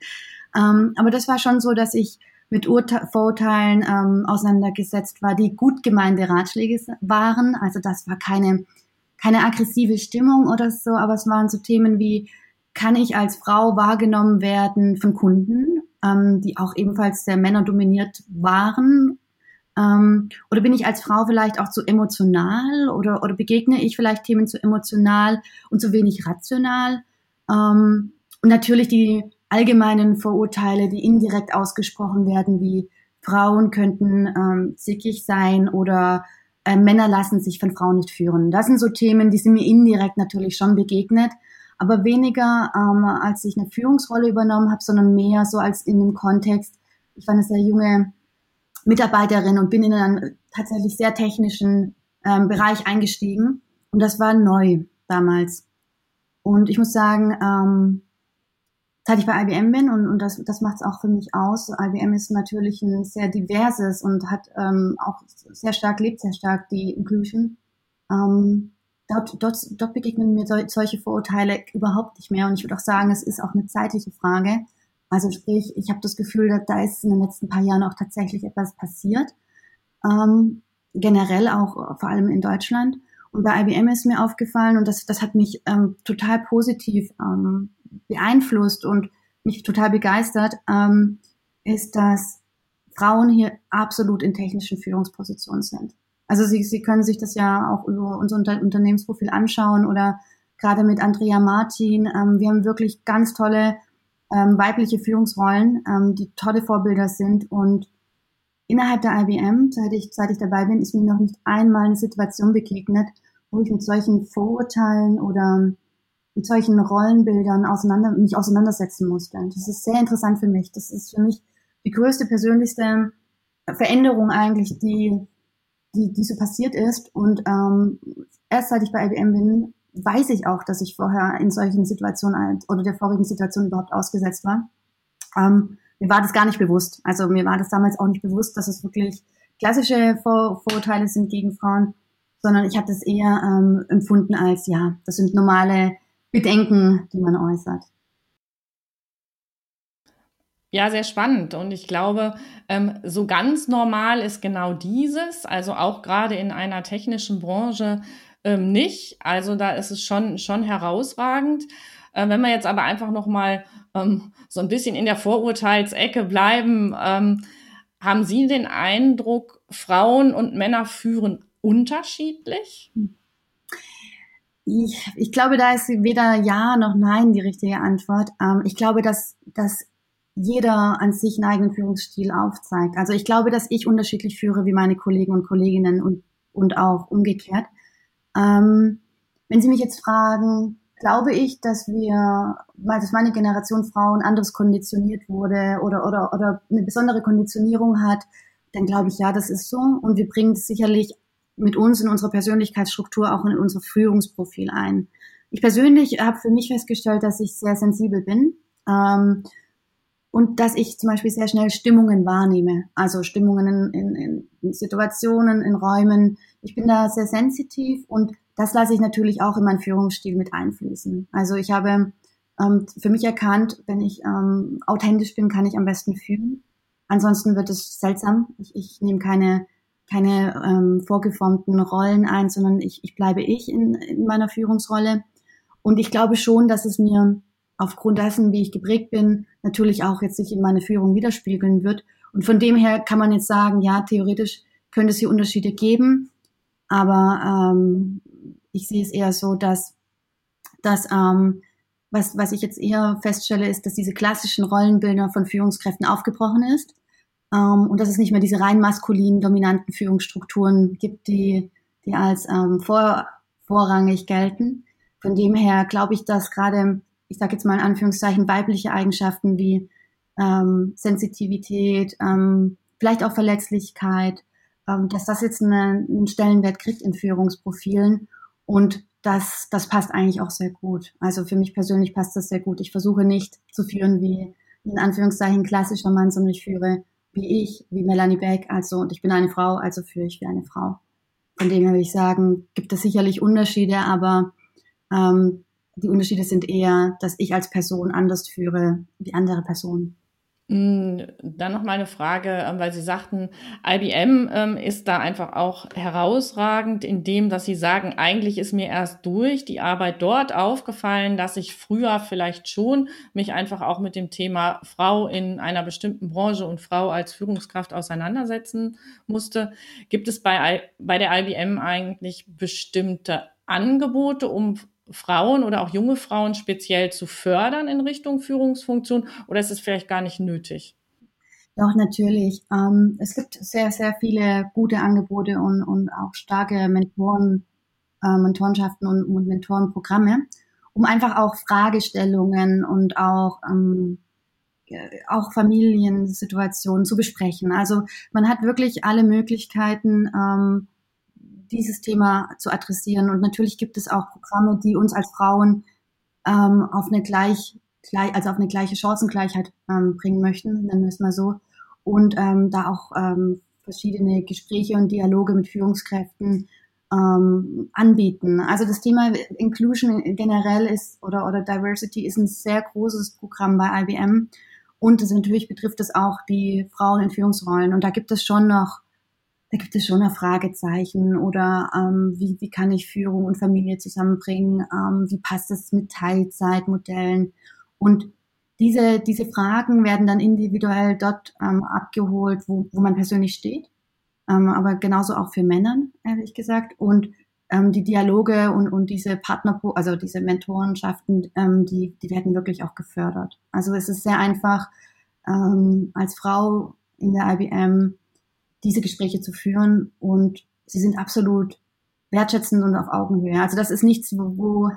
Ähm, aber das war schon so, dass ich mit Urte Vorurteilen ähm, auseinandergesetzt war, die gut gemeinte Ratschläge waren. Also das war keine, keine aggressive Stimmung oder so, aber es waren so Themen wie, kann ich als Frau wahrgenommen werden von Kunden, ähm, die auch ebenfalls sehr männerdominiert waren? Ähm, oder bin ich als Frau vielleicht auch zu emotional oder, oder begegne ich vielleicht Themen zu emotional und zu wenig rational? Ähm, und natürlich die allgemeinen Vorurteile, die indirekt ausgesprochen werden, wie Frauen könnten ähm, sickig sein oder äh, Männer lassen sich von Frauen nicht führen. Das sind so Themen, die sind mir indirekt natürlich schon begegnet, aber weniger ähm, als ich eine Führungsrolle übernommen habe, sondern mehr so als in dem Kontext, ich war eine sehr junge Mitarbeiterin und bin in einen tatsächlich sehr technischen ähm, Bereich eingestiegen und das war neu damals. Und ich muss sagen, ähm, seit ich bei IBM bin und, und das, das macht es auch für mich aus. IBM ist natürlich ein sehr diverses und hat ähm, auch sehr stark, lebt sehr stark die Inclusion. Ähm, dort, dort, dort begegnen mir solche Vorurteile überhaupt nicht mehr und ich würde auch sagen, es ist auch eine zeitliche Frage. Also sprich, ich habe das Gefühl, dass da ist in den letzten paar Jahren auch tatsächlich etwas passiert. Ähm, generell auch vor allem in Deutschland. Und bei IBM ist mir aufgefallen, und das, das hat mich ähm, total positiv ähm, beeinflusst und mich total begeistert, ähm, ist, dass Frauen hier absolut in technischen Führungspositionen sind. Also Sie, Sie können sich das ja auch über unser Unter Unternehmensprofil anschauen oder gerade mit Andrea Martin. Ähm, wir haben wirklich ganz tolle ähm, weibliche Führungsrollen, ähm, die tolle Vorbilder sind. Und innerhalb der IBM, seit ich, seit ich dabei bin, ist mir noch nicht einmal eine Situation begegnet, wo ich mit solchen Vorurteilen oder mit solchen Rollenbildern auseinander, mich auseinandersetzen musste. Das ist sehr interessant für mich. Das ist für mich die größte, persönlichste Veränderung eigentlich, die, die, die so passiert ist. Und ähm, erst seit ich bei IBM bin, weiß ich auch, dass ich vorher in solchen Situationen oder der vorigen Situation überhaupt ausgesetzt war. Ähm, mir war das gar nicht bewusst. Also mir war das damals auch nicht bewusst, dass es wirklich klassische Vor Vorurteile sind gegen Frauen, sondern ich habe das eher ähm, empfunden als, ja, das sind normale Bedenken, die man äußert. Ja, sehr spannend. Und ich glaube, ähm, so ganz normal ist genau dieses, also auch gerade in einer technischen Branche ähm, nicht. Also da ist es schon, schon herausragend. Äh, wenn wir jetzt aber einfach noch mal ähm, so ein bisschen in der Vorurteilsecke bleiben, ähm, haben Sie den Eindruck, Frauen und Männer führen unterschiedlich? Ich, ich glaube, da ist weder Ja noch Nein die richtige Antwort. Ähm, ich glaube, dass, dass jeder an sich einen eigenen Führungsstil aufzeigt. Also ich glaube, dass ich unterschiedlich führe wie meine Kollegen und Kolleginnen und, und auch umgekehrt. Ähm, wenn Sie mich jetzt fragen, glaube ich, dass wir, dass meine Generation Frauen anders konditioniert wurde oder, oder, oder eine besondere Konditionierung hat, dann glaube ich, ja, das ist so. Und wir bringen es sicherlich mit uns in unserer Persönlichkeitsstruktur auch in unser Führungsprofil ein. Ich persönlich habe für mich festgestellt, dass ich sehr sensibel bin. Ähm, und dass ich zum Beispiel sehr schnell Stimmungen wahrnehme, also Stimmungen in, in, in Situationen, in Räumen. Ich bin da sehr sensitiv und das lasse ich natürlich auch in meinen Führungsstil mit einfließen. Also ich habe ähm, für mich erkannt, wenn ich ähm, authentisch bin, kann ich am besten fühlen. Ansonsten wird es seltsam. Ich, ich nehme keine, keine ähm, vorgeformten Rollen ein, sondern ich, ich bleibe ich in, in meiner Führungsrolle. Und ich glaube schon, dass es mir aufgrund dessen, wie ich geprägt bin, natürlich auch jetzt sich in meine Führung widerspiegeln wird. Und von dem her kann man jetzt sagen, ja, theoretisch könnte es hier Unterschiede geben, aber ähm, ich sehe es eher so, dass, dass ähm, was, was ich jetzt eher feststelle, ist, dass diese klassischen Rollenbilder von Führungskräften aufgebrochen ist ähm, und dass es nicht mehr diese rein maskulinen, dominanten Führungsstrukturen gibt, die, die als ähm, vor, vorrangig gelten. Von dem her glaube ich, dass gerade ich sage jetzt mal in Anführungszeichen, weibliche Eigenschaften wie ähm, Sensitivität, ähm, vielleicht auch Verletzlichkeit, dass das jetzt eine, einen Stellenwert kriegt in Führungsprofilen und das, das passt eigentlich auch sehr gut. Also für mich persönlich passt das sehr gut. Ich versuche nicht zu führen wie in Anführungszeichen klassischer Mann, sondern ich führe wie ich, wie Melanie Beck, also und ich bin eine Frau, also führe ich wie eine Frau. Von dem her würde ich sagen, gibt es sicherlich Unterschiede, aber ähm, die Unterschiede sind eher, dass ich als Person anders führe wie andere Personen. Mm, dann noch mal eine Frage, ähm, weil Sie sagten, IBM ähm, ist da einfach auch herausragend in dem, dass Sie sagen, eigentlich ist mir erst durch die Arbeit dort aufgefallen, dass ich früher vielleicht schon mich einfach auch mit dem Thema Frau in einer bestimmten Branche und Frau als Führungskraft auseinandersetzen musste. Gibt es bei, bei der IBM eigentlich bestimmte Angebote, um Frauen oder auch junge Frauen speziell zu fördern in Richtung Führungsfunktion oder ist es vielleicht gar nicht nötig? Doch, natürlich. Ähm, es gibt sehr, sehr viele gute Angebote und, und auch starke Mentoren, äh, Mentorenschaften und, und Mentorenprogramme, um einfach auch Fragestellungen und auch, ähm, äh, auch Familiensituationen zu besprechen. Also man hat wirklich alle Möglichkeiten, ähm, dieses Thema zu adressieren. Und natürlich gibt es auch Programme, die uns als Frauen ähm, auf eine gleich, gleich, also auf eine gleiche Chancengleichheit ähm, bringen möchten, nennen wir es mal so. Und ähm, da auch ähm, verschiedene Gespräche und Dialoge mit Führungskräften ähm, anbieten. Also das Thema Inclusion generell ist oder, oder Diversity ist ein sehr großes Programm bei IBM. Und das natürlich betrifft es auch die Frauen in Führungsrollen. Und da gibt es schon noch da gibt es schon ein Fragezeichen oder ähm, wie, wie kann ich Führung und Familie zusammenbringen, ähm, wie passt es mit Teilzeitmodellen und diese, diese Fragen werden dann individuell dort ähm, abgeholt, wo, wo man persönlich steht, ähm, aber genauso auch für Männer, ehrlich gesagt. Und ähm, die Dialoge und, und diese Partner, also diese Mentorenschaften, ähm, die, die werden wirklich auch gefördert. Also es ist sehr einfach, ähm, als Frau in der IBM diese Gespräche zu führen und sie sind absolut wertschätzend und auf Augenhöhe. Also das ist nichts, wo,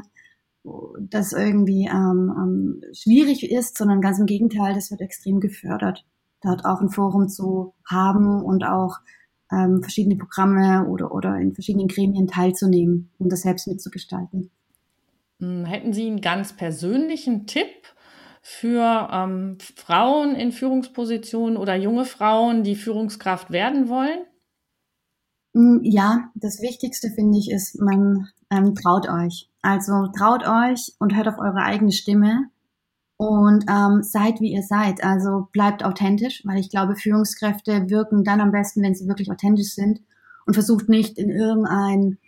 wo das irgendwie ähm, ähm, schwierig ist, sondern ganz im Gegenteil, das wird extrem gefördert, dort auch ein Forum zu haben und auch ähm, verschiedene Programme oder, oder in verschiedenen Gremien teilzunehmen, um das selbst mitzugestalten. Hm, hätten Sie einen ganz persönlichen Tipp für ähm, Frauen in Führungspositionen oder junge Frauen, die Führungskraft werden wollen? Hm, ja, das Wichtigste finde ich ist, man ähm, traut euch. Also traut euch und hört auf eure eigene Stimme und ähm, seid wie ihr seid. Also bleibt authentisch, weil ich glaube, Führungskräfte wirken dann am besten, wenn sie wirklich authentisch sind und versucht nicht in irgendein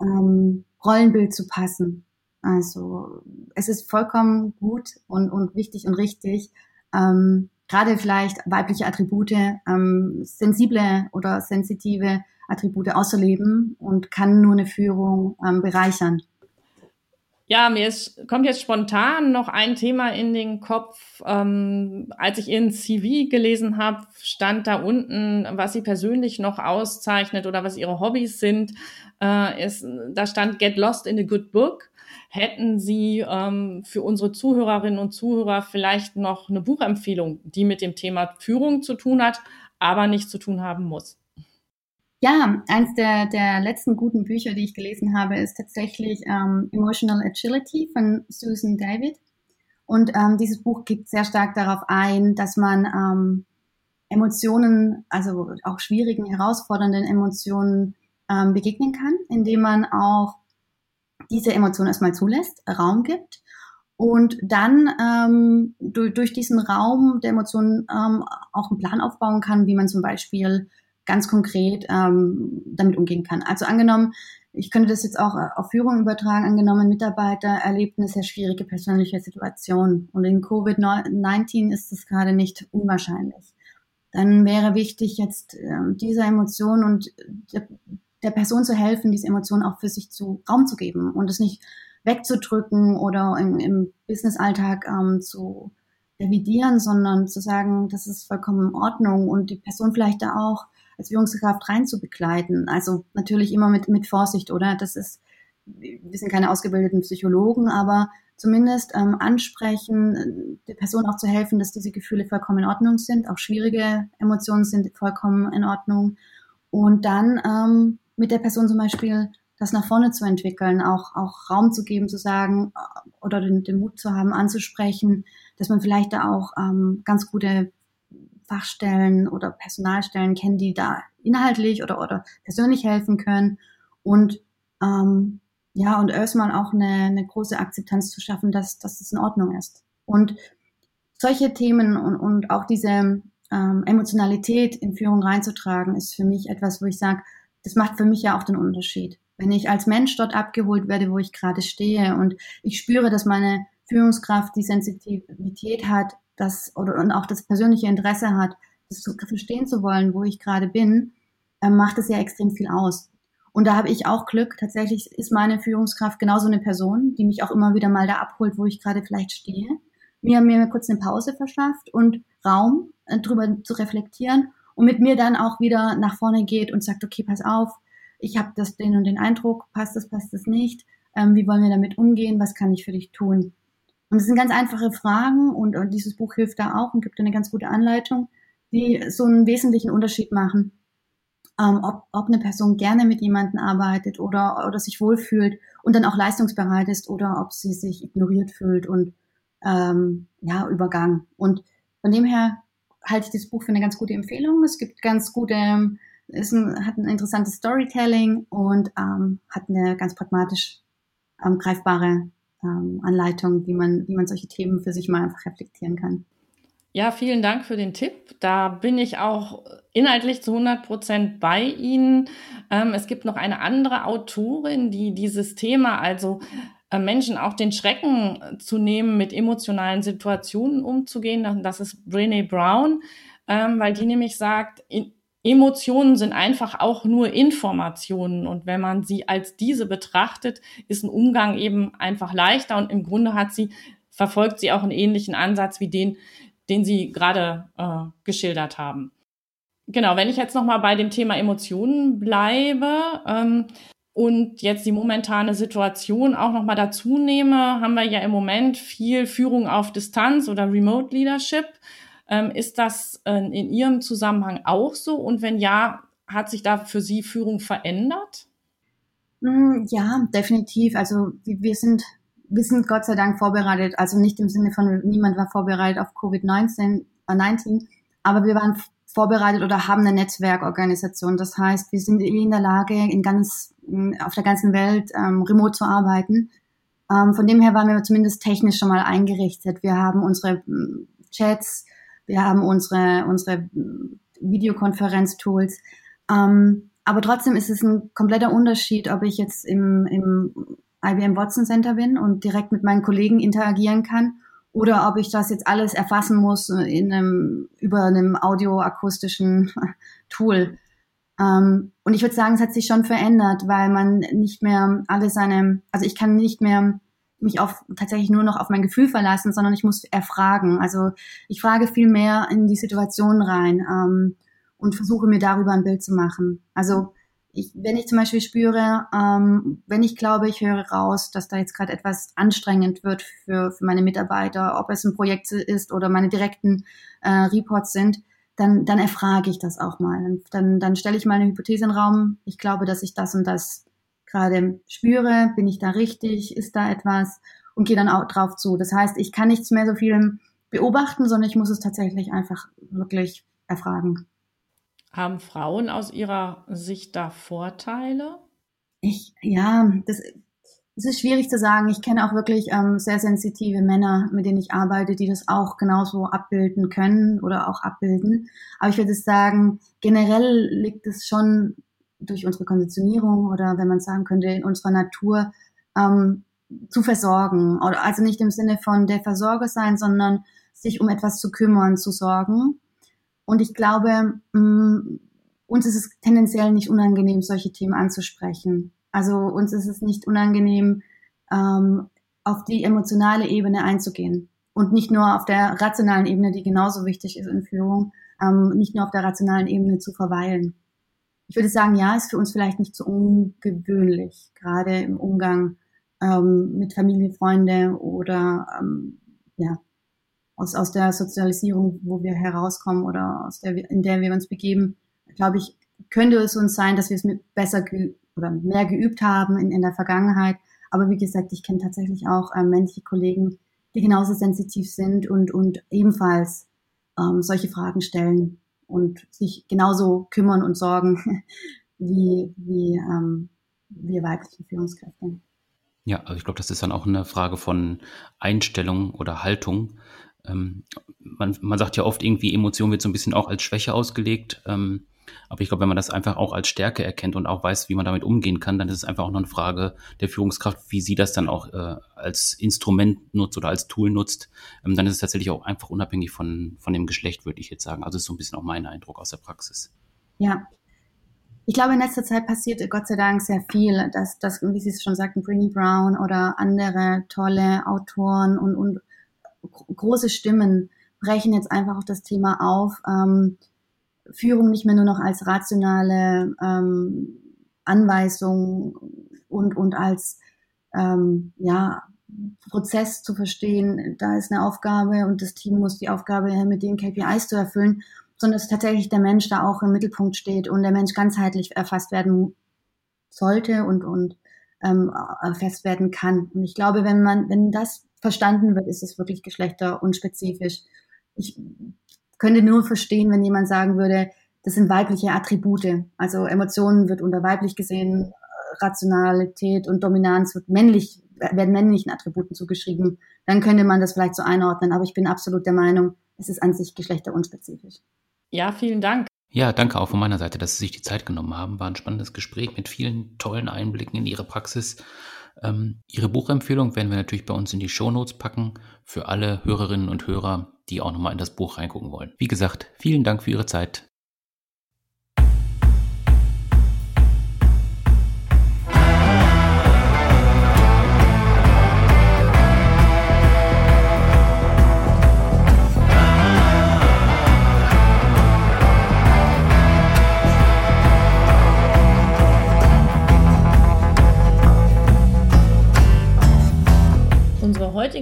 ähm, Rollenbild zu passen. Also es ist vollkommen gut und, und wichtig und richtig, ähm, gerade vielleicht weibliche Attribute, ähm, sensible oder sensitive Attribute auszuleben und kann nur eine Führung ähm, bereichern. Ja, mir ist, kommt jetzt spontan noch ein Thema in den Kopf. Ähm, als ich Ihren CV gelesen habe, stand da unten, was Sie persönlich noch auszeichnet oder was Ihre Hobbys sind. Äh, ist, da stand Get Lost in a Good Book. Hätten Sie ähm, für unsere Zuhörerinnen und Zuhörer vielleicht noch eine Buchempfehlung, die mit dem Thema Führung zu tun hat, aber nicht zu tun haben muss? Ja, eins der, der letzten guten Bücher, die ich gelesen habe, ist tatsächlich ähm, Emotional Agility von Susan David. Und ähm, dieses Buch geht sehr stark darauf ein, dass man ähm, Emotionen, also auch schwierigen, herausfordernden Emotionen ähm, begegnen kann, indem man auch diese Emotionen erstmal zulässt, Raum gibt und dann ähm, durch, durch diesen Raum der Emotionen ähm, auch einen Plan aufbauen kann, wie man zum Beispiel ganz konkret ähm, damit umgehen kann. Also angenommen, ich könnte das jetzt auch auf Führung übertragen, angenommen, Mitarbeiter erlebten eine sehr schwierige persönliche Situation und in Covid-19 ist das gerade nicht unwahrscheinlich. Dann wäre wichtig, jetzt ähm, dieser Emotion und der, der Person zu helfen, diese Emotion auch für sich zu Raum zu geben und es nicht wegzudrücken oder im, im Business-Alltag ähm, zu revidieren, sondern zu sagen, das ist vollkommen in Ordnung und die Person vielleicht da auch als Führungskraft rein zu begleiten. Also natürlich immer mit, mit Vorsicht, oder? Das ist, wir sind keine ausgebildeten Psychologen, aber zumindest ähm, ansprechen, der Person auch zu helfen, dass diese Gefühle vollkommen in Ordnung sind. Auch schwierige Emotionen sind vollkommen in Ordnung. Und dann ähm, mit der Person zum Beispiel das nach vorne zu entwickeln, auch, auch Raum zu geben, zu sagen äh, oder den, den Mut zu haben, anzusprechen, dass man vielleicht da auch ähm, ganz gute Fachstellen oder Personalstellen kennen, die da inhaltlich oder, oder persönlich helfen können. Und ähm, ja, und erstmal auch eine, eine große Akzeptanz zu schaffen, dass, dass das in Ordnung ist. Und solche Themen und, und auch diese ähm, Emotionalität in Führung reinzutragen, ist für mich etwas, wo ich sage, das macht für mich ja auch den Unterschied. Wenn ich als Mensch dort abgeholt werde, wo ich gerade stehe und ich spüre, dass meine Führungskraft die Sensitivität hat, das oder und auch das persönliche Interesse hat, das zu verstehen zu wollen, wo ich gerade bin, äh, macht es ja extrem viel aus. Und da habe ich auch Glück. Tatsächlich ist meine Führungskraft genauso eine Person, die mich auch immer wieder mal da abholt, wo ich gerade vielleicht stehe, mir mir kurz eine Pause verschafft und Raum äh, drüber zu reflektieren und mit mir dann auch wieder nach vorne geht und sagt, okay, pass auf, ich habe das den und den Eindruck, passt das, passt das nicht, ähm, wie wollen wir damit umgehen, was kann ich für dich tun? Und es sind ganz einfache Fragen und, und dieses Buch hilft da auch und gibt eine ganz gute Anleitung, die so einen wesentlichen Unterschied machen, ähm, ob, ob eine Person gerne mit jemandem arbeitet oder, oder sich wohlfühlt und dann auch leistungsbereit ist oder ob sie sich ignoriert fühlt und ähm, ja, übergangen. Und von dem her halte ich das Buch für eine ganz gute Empfehlung. Es gibt ganz gute, es ein, hat ein interessantes Storytelling und ähm, hat eine ganz pragmatisch ähm, greifbare ähm, Anleitung, wie man, wie man solche Themen für sich mal einfach reflektieren kann. Ja, vielen Dank für den Tipp. Da bin ich auch inhaltlich zu 100 Prozent bei Ihnen. Ähm, es gibt noch eine andere Autorin, die dieses Thema, also äh, Menschen auch den Schrecken zu nehmen, mit emotionalen Situationen umzugehen. Das ist Brene Brown, ähm, weil die nämlich sagt, in, Emotionen sind einfach auch nur Informationen und wenn man sie als diese betrachtet, ist ein Umgang eben einfach leichter und im Grunde hat sie, verfolgt sie auch einen ähnlichen Ansatz wie den, den Sie gerade äh, geschildert haben. Genau, wenn ich jetzt nochmal bei dem Thema Emotionen bleibe ähm, und jetzt die momentane Situation auch nochmal dazu nehme, haben wir ja im Moment viel Führung auf Distanz oder Remote Leadership. Ähm, ist das äh, in Ihrem Zusammenhang auch so? Und wenn ja, hat sich da für Sie Führung verändert? Hm, ja, definitiv. Also wir sind, wir sind Gott sei Dank vorbereitet. Also nicht im Sinne von niemand war vorbereitet auf Covid-19, äh, 19, aber wir waren vorbereitet oder haben eine Netzwerkorganisation. Das heißt, wir sind in der Lage, in ganz, auf der ganzen Welt ähm, remote zu arbeiten. Ähm, von dem her waren wir zumindest technisch schon mal eingerichtet. Wir haben unsere Chats, wir haben unsere, unsere Videokonferenz-Tools. Ähm, aber trotzdem ist es ein kompletter Unterschied, ob ich jetzt im, im IBM Watson Center bin und direkt mit meinen Kollegen interagieren kann oder ob ich das jetzt alles erfassen muss in einem, über einem audioakustischen (laughs) Tool. Ähm, und ich würde sagen, es hat sich schon verändert, weil man nicht mehr alle seine, also ich kann nicht mehr mich auf tatsächlich nur noch auf mein Gefühl verlassen, sondern ich muss erfragen. Also ich frage viel mehr in die Situation rein ähm, und versuche mir darüber ein Bild zu machen. Also ich, wenn ich zum Beispiel spüre, ähm, wenn ich glaube, ich höre raus, dass da jetzt gerade etwas anstrengend wird für, für meine Mitarbeiter, ob es ein Projekt ist oder meine direkten äh, Reports sind, dann, dann erfrage ich das auch mal. Dann, dann stelle ich mal eine Hypothese in den Raum. Ich glaube, dass ich das und das gerade spüre, bin ich da richtig, ist da etwas und gehe dann auch drauf zu. Das heißt, ich kann nichts mehr so viel beobachten, sondern ich muss es tatsächlich einfach wirklich erfragen. Haben Frauen aus ihrer Sicht da Vorteile? Ich, ja, das, das ist schwierig zu sagen. Ich kenne auch wirklich ähm, sehr sensitive Männer, mit denen ich arbeite, die das auch genauso abbilden können oder auch abbilden. Aber ich würde sagen, generell liegt es schon durch unsere Konditionierung oder wenn man sagen könnte, in unserer Natur ähm, zu versorgen. Also nicht im Sinne von der Versorger sein, sondern sich um etwas zu kümmern, zu sorgen. Und ich glaube, mh, mm, uns ist es tendenziell nicht unangenehm, solche Themen anzusprechen. Also uns ist es nicht unangenehm, ähm, auf die emotionale Ebene einzugehen. Und nicht nur auf der rationalen Ebene, die genauso wichtig ist in Führung, ähm, nicht nur auf der rationalen Ebene zu verweilen ich würde sagen, ja, ist für uns vielleicht nicht so ungewöhnlich, gerade im Umgang ähm, mit Familie, Freunde oder ähm, ja, aus, aus der Sozialisierung, wo wir herauskommen oder aus der, in der wir uns begeben, glaube ich, könnte es uns sein, dass wir es mit besser oder mehr geübt haben in, in der Vergangenheit. Aber wie gesagt, ich kenne tatsächlich auch ähm, männliche Kollegen, die genauso sensitiv sind und, und ebenfalls ähm, solche Fragen stellen und sich genauso kümmern und sorgen (laughs) wie, wie ähm, wir weibliche Führungskräfte. Ja, also ich glaube, das ist dann auch eine Frage von Einstellung oder Haltung. Ähm, man, man sagt ja oft irgendwie, Emotion wird so ein bisschen auch als Schwäche ausgelegt. Ähm, aber ich glaube, wenn man das einfach auch als Stärke erkennt und auch weiß, wie man damit umgehen kann, dann ist es einfach auch noch eine Frage der Führungskraft, wie sie das dann auch äh, als Instrument nutzt oder als Tool nutzt. Ähm, dann ist es tatsächlich auch einfach unabhängig von, von dem Geschlecht, würde ich jetzt sagen. Also ist so ein bisschen auch mein Eindruck aus der Praxis. Ja. Ich glaube, in letzter Zeit passiert Gott sei Dank sehr viel, dass, dass wie Sie es schon sagten, Brinny Brown oder andere tolle Autoren und, und große Stimmen brechen jetzt einfach auch das Thema auf. Ähm, Führung nicht mehr nur noch als rationale ähm, Anweisung und, und als ähm, ja, Prozess zu verstehen, da ist eine Aufgabe und das Team muss die Aufgabe mit den KPIs zu erfüllen, sondern dass tatsächlich der Mensch da auch im Mittelpunkt steht und der Mensch ganzheitlich erfasst werden sollte und, und ähm, erfasst werden kann. Und ich glaube, wenn man, wenn das verstanden wird, ist es wirklich geschlechterunspezifisch. Ich könnte nur verstehen, wenn jemand sagen würde, das sind weibliche Attribute. Also Emotionen wird unter weiblich gesehen, Rationalität und Dominanz wird männlich, werden männlichen Attributen zugeschrieben. Dann könnte man das vielleicht so einordnen. Aber ich bin absolut der Meinung, es ist an sich geschlechterunspezifisch. Ja, vielen Dank. Ja, danke auch von meiner Seite, dass Sie sich die Zeit genommen haben. War ein spannendes Gespräch mit vielen tollen Einblicken in Ihre Praxis. Ähm, Ihre Buchempfehlung werden wir natürlich bei uns in die Shownotes packen für alle Hörerinnen und Hörer, die auch nochmal in das Buch reingucken wollen. Wie gesagt, vielen Dank für Ihre Zeit.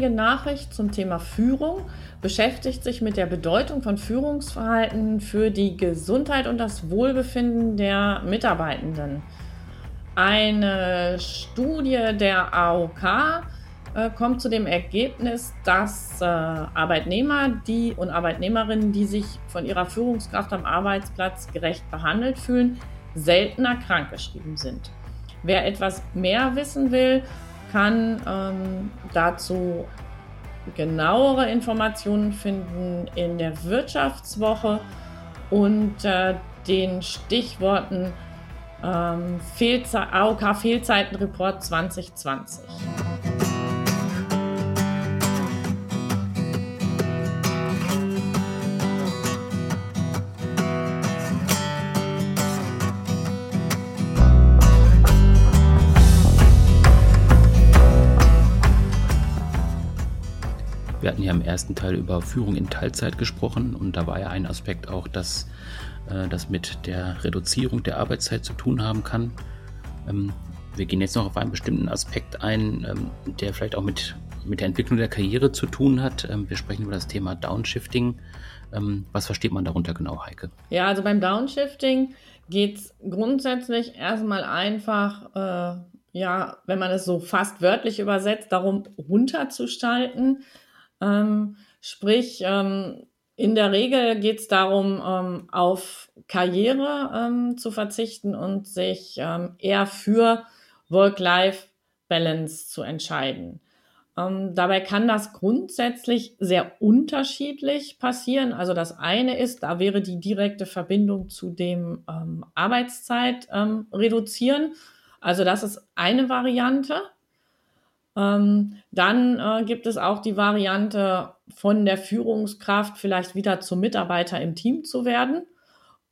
Heutige Nachricht zum Thema Führung beschäftigt sich mit der Bedeutung von Führungsverhalten für die Gesundheit und das Wohlbefinden der Mitarbeitenden. Eine Studie der AOK äh, kommt zu dem Ergebnis, dass äh, Arbeitnehmer die und Arbeitnehmerinnen, die sich von ihrer Führungskraft am Arbeitsplatz gerecht behandelt fühlen, seltener krankgeschrieben sind. Wer etwas mehr wissen will, kann ähm, dazu genauere Informationen finden in der Wirtschaftswoche und äh, den Stichworten ähm, AOK Fehlzeitenreport 2020. ja im ersten Teil über Führung in Teilzeit gesprochen und da war ja ein Aspekt auch, dass äh, das mit der Reduzierung der Arbeitszeit zu tun haben kann. Ähm, wir gehen jetzt noch auf einen bestimmten Aspekt ein, ähm, der vielleicht auch mit, mit der Entwicklung der Karriere zu tun hat. Ähm, wir sprechen über das Thema Downshifting. Ähm, was versteht man darunter genau, Heike? Ja, also beim Downshifting geht es grundsätzlich erstmal einfach, äh, ja, wenn man es so fast wörtlich übersetzt, darum runterzustalten. Ähm, sprich, ähm, in der Regel geht es darum, ähm, auf Karriere ähm, zu verzichten und sich ähm, eher für Work-Life-Balance zu entscheiden. Ähm, dabei kann das grundsätzlich sehr unterschiedlich passieren. Also das eine ist, da wäre die direkte Verbindung zu dem Arbeitszeit reduzieren. Also das ist eine Variante. Ähm, dann äh, gibt es auch die Variante, von der Führungskraft vielleicht wieder zum Mitarbeiter im Team zu werden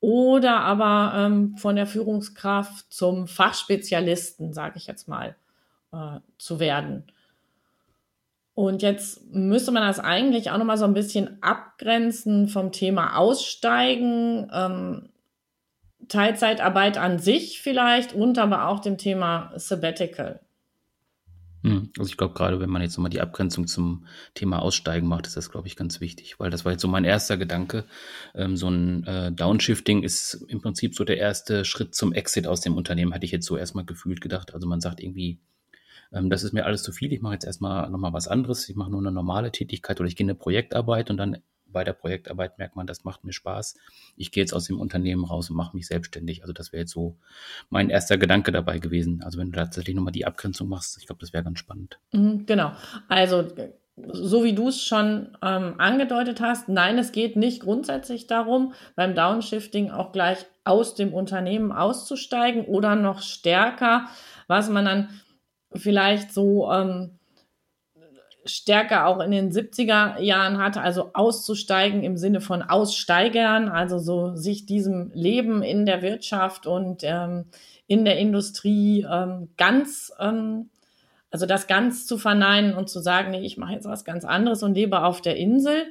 oder aber ähm, von der Führungskraft zum Fachspezialisten, sage ich jetzt mal, äh, zu werden. Und jetzt müsste man das eigentlich auch nochmal so ein bisschen abgrenzen vom Thema Aussteigen, ähm, Teilzeitarbeit an sich vielleicht und aber auch dem Thema Sabbatical. Hm, also ich glaube, gerade wenn man jetzt nochmal die Abgrenzung zum Thema Aussteigen macht, ist das, glaube ich, ganz wichtig, weil das war jetzt so mein erster Gedanke. Ähm, so ein äh, Downshifting ist im Prinzip so der erste Schritt zum Exit aus dem Unternehmen, hatte ich jetzt so erstmal gefühlt gedacht. Also man sagt irgendwie, ähm, das ist mir alles zu viel, ich mache jetzt erstmal nochmal was anderes, ich mache nur eine normale Tätigkeit oder ich gehe in eine Projektarbeit und dann bei der Projektarbeit merkt man, das macht mir Spaß. Ich gehe jetzt aus dem Unternehmen raus und mache mich selbstständig. Also das wäre jetzt so mein erster Gedanke dabei gewesen. Also wenn du tatsächlich nochmal die Abgrenzung machst, ich glaube, das wäre ganz spannend. Mhm, genau. Also so wie du es schon ähm, angedeutet hast, nein, es geht nicht grundsätzlich darum, beim Downshifting auch gleich aus dem Unternehmen auszusteigen oder noch stärker, was man dann vielleicht so ähm, stärker auch in den 70er Jahren hatte, also auszusteigen im Sinne von Aussteigern, also so sich diesem Leben in der Wirtschaft und ähm, in der Industrie ähm, ganz, ähm, also das ganz zu verneinen und zu sagen, nee, ich mache jetzt was ganz anderes und lebe auf der Insel.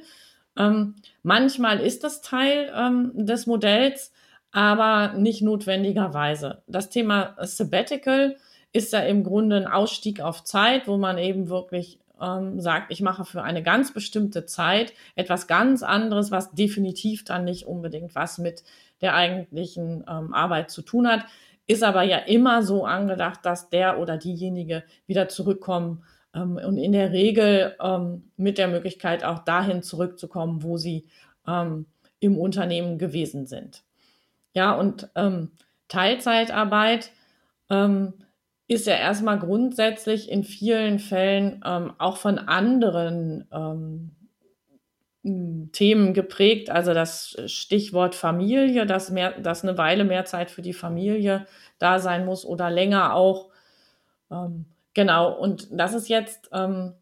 Ähm, manchmal ist das Teil ähm, des Modells, aber nicht notwendigerweise. Das Thema Sabbatical ist ja im Grunde ein Ausstieg auf Zeit, wo man eben wirklich ähm, sagt, ich mache für eine ganz bestimmte Zeit etwas ganz anderes, was definitiv dann nicht unbedingt was mit der eigentlichen ähm, Arbeit zu tun hat, ist aber ja immer so angedacht, dass der oder diejenige wieder zurückkommen ähm, und in der Regel ähm, mit der Möglichkeit auch dahin zurückzukommen, wo sie ähm, im Unternehmen gewesen sind. Ja, und ähm, Teilzeitarbeit ist ja erstmal grundsätzlich in vielen Fällen ähm, auch von anderen ähm, Themen geprägt. Also das Stichwort Familie, dass, mehr, dass eine Weile mehr Zeit für die Familie da sein muss oder länger auch. Ähm, genau, und das ist jetzt ähm,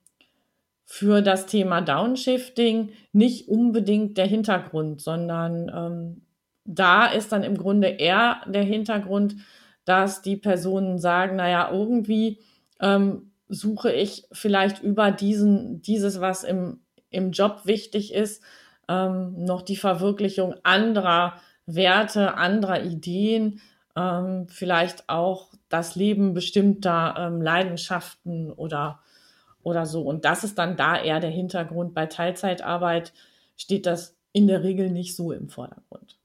für das Thema Downshifting nicht unbedingt der Hintergrund, sondern ähm, da ist dann im Grunde eher der Hintergrund, dass die Personen sagen, naja, irgendwie ähm, suche ich vielleicht über diesen, dieses, was im, im Job wichtig ist, ähm, noch die Verwirklichung anderer Werte, anderer Ideen, ähm, vielleicht auch das Leben bestimmter ähm, Leidenschaften oder, oder so. Und das ist dann da eher der Hintergrund. Bei Teilzeitarbeit steht das in der Regel nicht so im Vordergrund.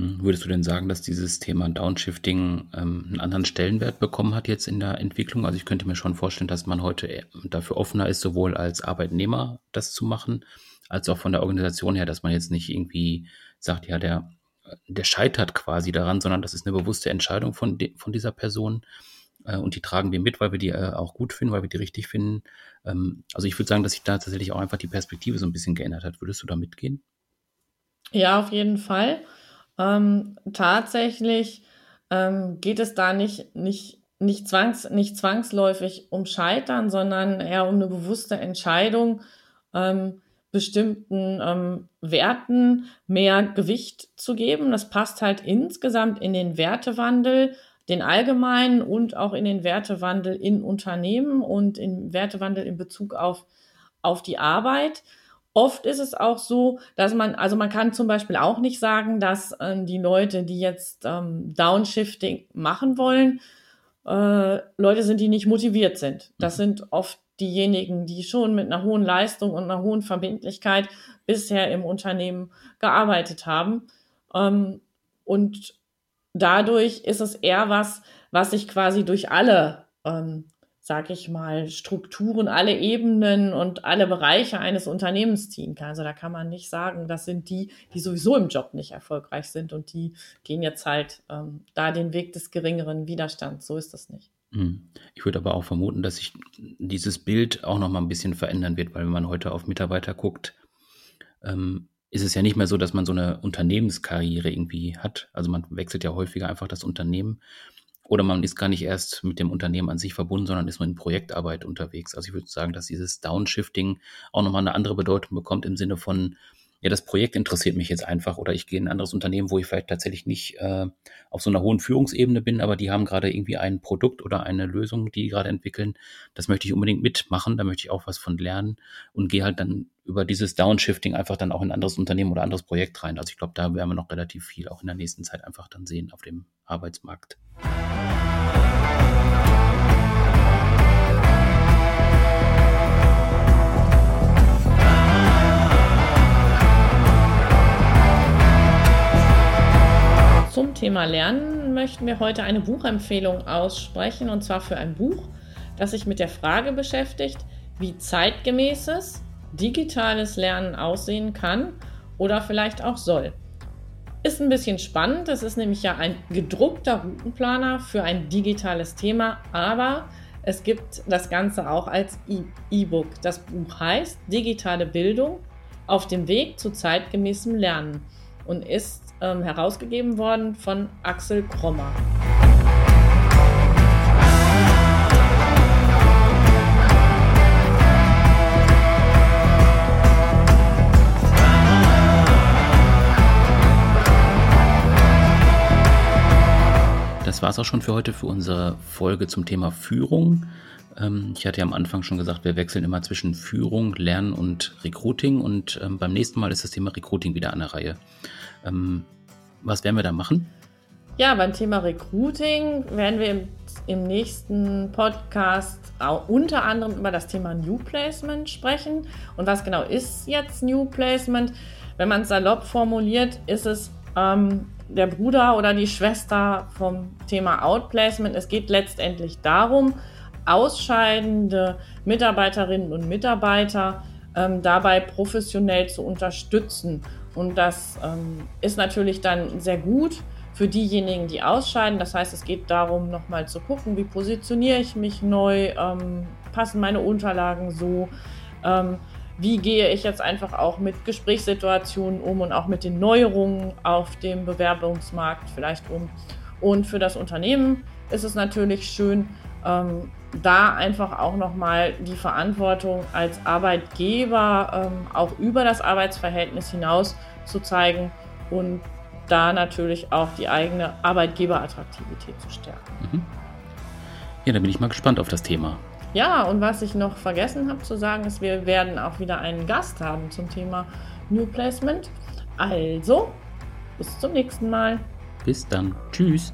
Mhm. Würdest du denn sagen, dass dieses Thema Downshifting ähm, einen anderen Stellenwert bekommen hat jetzt in der Entwicklung? Also ich könnte mir schon vorstellen, dass man heute dafür offener ist, sowohl als Arbeitnehmer das zu machen, als auch von der Organisation her, dass man jetzt nicht irgendwie sagt, ja, der, der scheitert quasi daran, sondern das ist eine bewusste Entscheidung von, de, von dieser Person äh, und die tragen wir mit, weil wir die äh, auch gut finden, weil wir die richtig finden. Ähm, also ich würde sagen, dass sich da tatsächlich auch einfach die Perspektive so ein bisschen geändert hat. Würdest du da mitgehen? Ja, auf jeden Fall. Ähm, tatsächlich ähm, geht es da nicht, nicht, nicht, zwangs, nicht zwangsläufig um Scheitern, sondern eher um eine bewusste Entscheidung, ähm, bestimmten ähm, Werten mehr Gewicht zu geben. Das passt halt insgesamt in den Wertewandel, den allgemeinen und auch in den Wertewandel in Unternehmen und in Wertewandel in Bezug auf, auf die Arbeit. Oft ist es auch so, dass man, also man kann zum Beispiel auch nicht sagen, dass ähm, die Leute, die jetzt ähm, Downshifting machen wollen, äh, Leute sind, die nicht motiviert sind. Das mhm. sind oft diejenigen, die schon mit einer hohen Leistung und einer hohen Verbindlichkeit bisher im Unternehmen gearbeitet haben. Ähm, und dadurch ist es eher was, was sich quasi durch alle ähm, sag ich mal, Strukturen, alle Ebenen und alle Bereiche eines Unternehmens ziehen kann. Also da kann man nicht sagen, das sind die, die sowieso im Job nicht erfolgreich sind und die gehen jetzt halt ähm, da den Weg des geringeren Widerstands. So ist das nicht. Hm. Ich würde aber auch vermuten, dass sich dieses Bild auch noch mal ein bisschen verändern wird, weil wenn man heute auf Mitarbeiter guckt, ähm, ist es ja nicht mehr so, dass man so eine Unternehmenskarriere irgendwie hat. Also man wechselt ja häufiger einfach das Unternehmen oder man ist gar nicht erst mit dem Unternehmen an sich verbunden, sondern ist nur in Projektarbeit unterwegs. Also ich würde sagen, dass dieses Downshifting auch nochmal eine andere Bedeutung bekommt im Sinne von, ja, das Projekt interessiert mich jetzt einfach oder ich gehe in ein anderes Unternehmen, wo ich vielleicht tatsächlich nicht äh, auf so einer hohen Führungsebene bin, aber die haben gerade irgendwie ein Produkt oder eine Lösung, die die gerade entwickeln. Das möchte ich unbedingt mitmachen, da möchte ich auch was von lernen und gehe halt dann über dieses Downshifting einfach dann auch in ein anderes Unternehmen oder anderes Projekt rein. Also ich glaube, da werden wir noch relativ viel auch in der nächsten Zeit einfach dann sehen auf dem Arbeitsmarkt. Zum Thema Lernen möchten wir heute eine Buchempfehlung aussprechen und zwar für ein Buch, das sich mit der Frage beschäftigt, wie zeitgemäßes digitales Lernen aussehen kann oder vielleicht auch soll. Ist ein bisschen spannend, es ist nämlich ja ein gedruckter Routenplaner für ein digitales Thema, aber es gibt das Ganze auch als E-Book. Das Buch heißt Digitale Bildung auf dem Weg zu zeitgemäßem Lernen und ist ähm, herausgegeben worden von Axel Krommer. Das war es auch schon für heute für unsere Folge zum Thema Führung. Ähm, ich hatte ja am Anfang schon gesagt, wir wechseln immer zwischen Führung, Lernen und Recruiting und ähm, beim nächsten Mal ist das Thema Recruiting wieder an der Reihe. Ähm, was werden wir da machen? Ja, beim Thema Recruiting werden wir im, im nächsten Podcast unter anderem über das Thema New Placement sprechen. Und was genau ist jetzt New Placement? Wenn man es salopp formuliert, ist es ähm, der Bruder oder die Schwester vom Thema Outplacement. Es geht letztendlich darum, ausscheidende Mitarbeiterinnen und Mitarbeiter ähm, dabei professionell zu unterstützen und das ähm, ist natürlich dann sehr gut für diejenigen, die ausscheiden. Das heißt, es geht darum, nochmal zu gucken, wie positioniere ich mich neu, ähm, passen meine Unterlagen so, ähm, wie gehe ich jetzt einfach auch mit Gesprächssituationen um und auch mit den Neuerungen auf dem Bewerbungsmarkt vielleicht um. Und für das Unternehmen ist es natürlich schön, ähm, da einfach auch nochmal die Verantwortung als Arbeitgeber ähm, auch über das Arbeitsverhältnis hinaus zu zeigen und da natürlich auch die eigene Arbeitgeberattraktivität zu stärken. Mhm. Ja, da bin ich mal gespannt auf das Thema. Ja, und was ich noch vergessen habe zu sagen, ist, wir werden auch wieder einen Gast haben zum Thema New Placement. Also, bis zum nächsten Mal. Bis dann. Tschüss.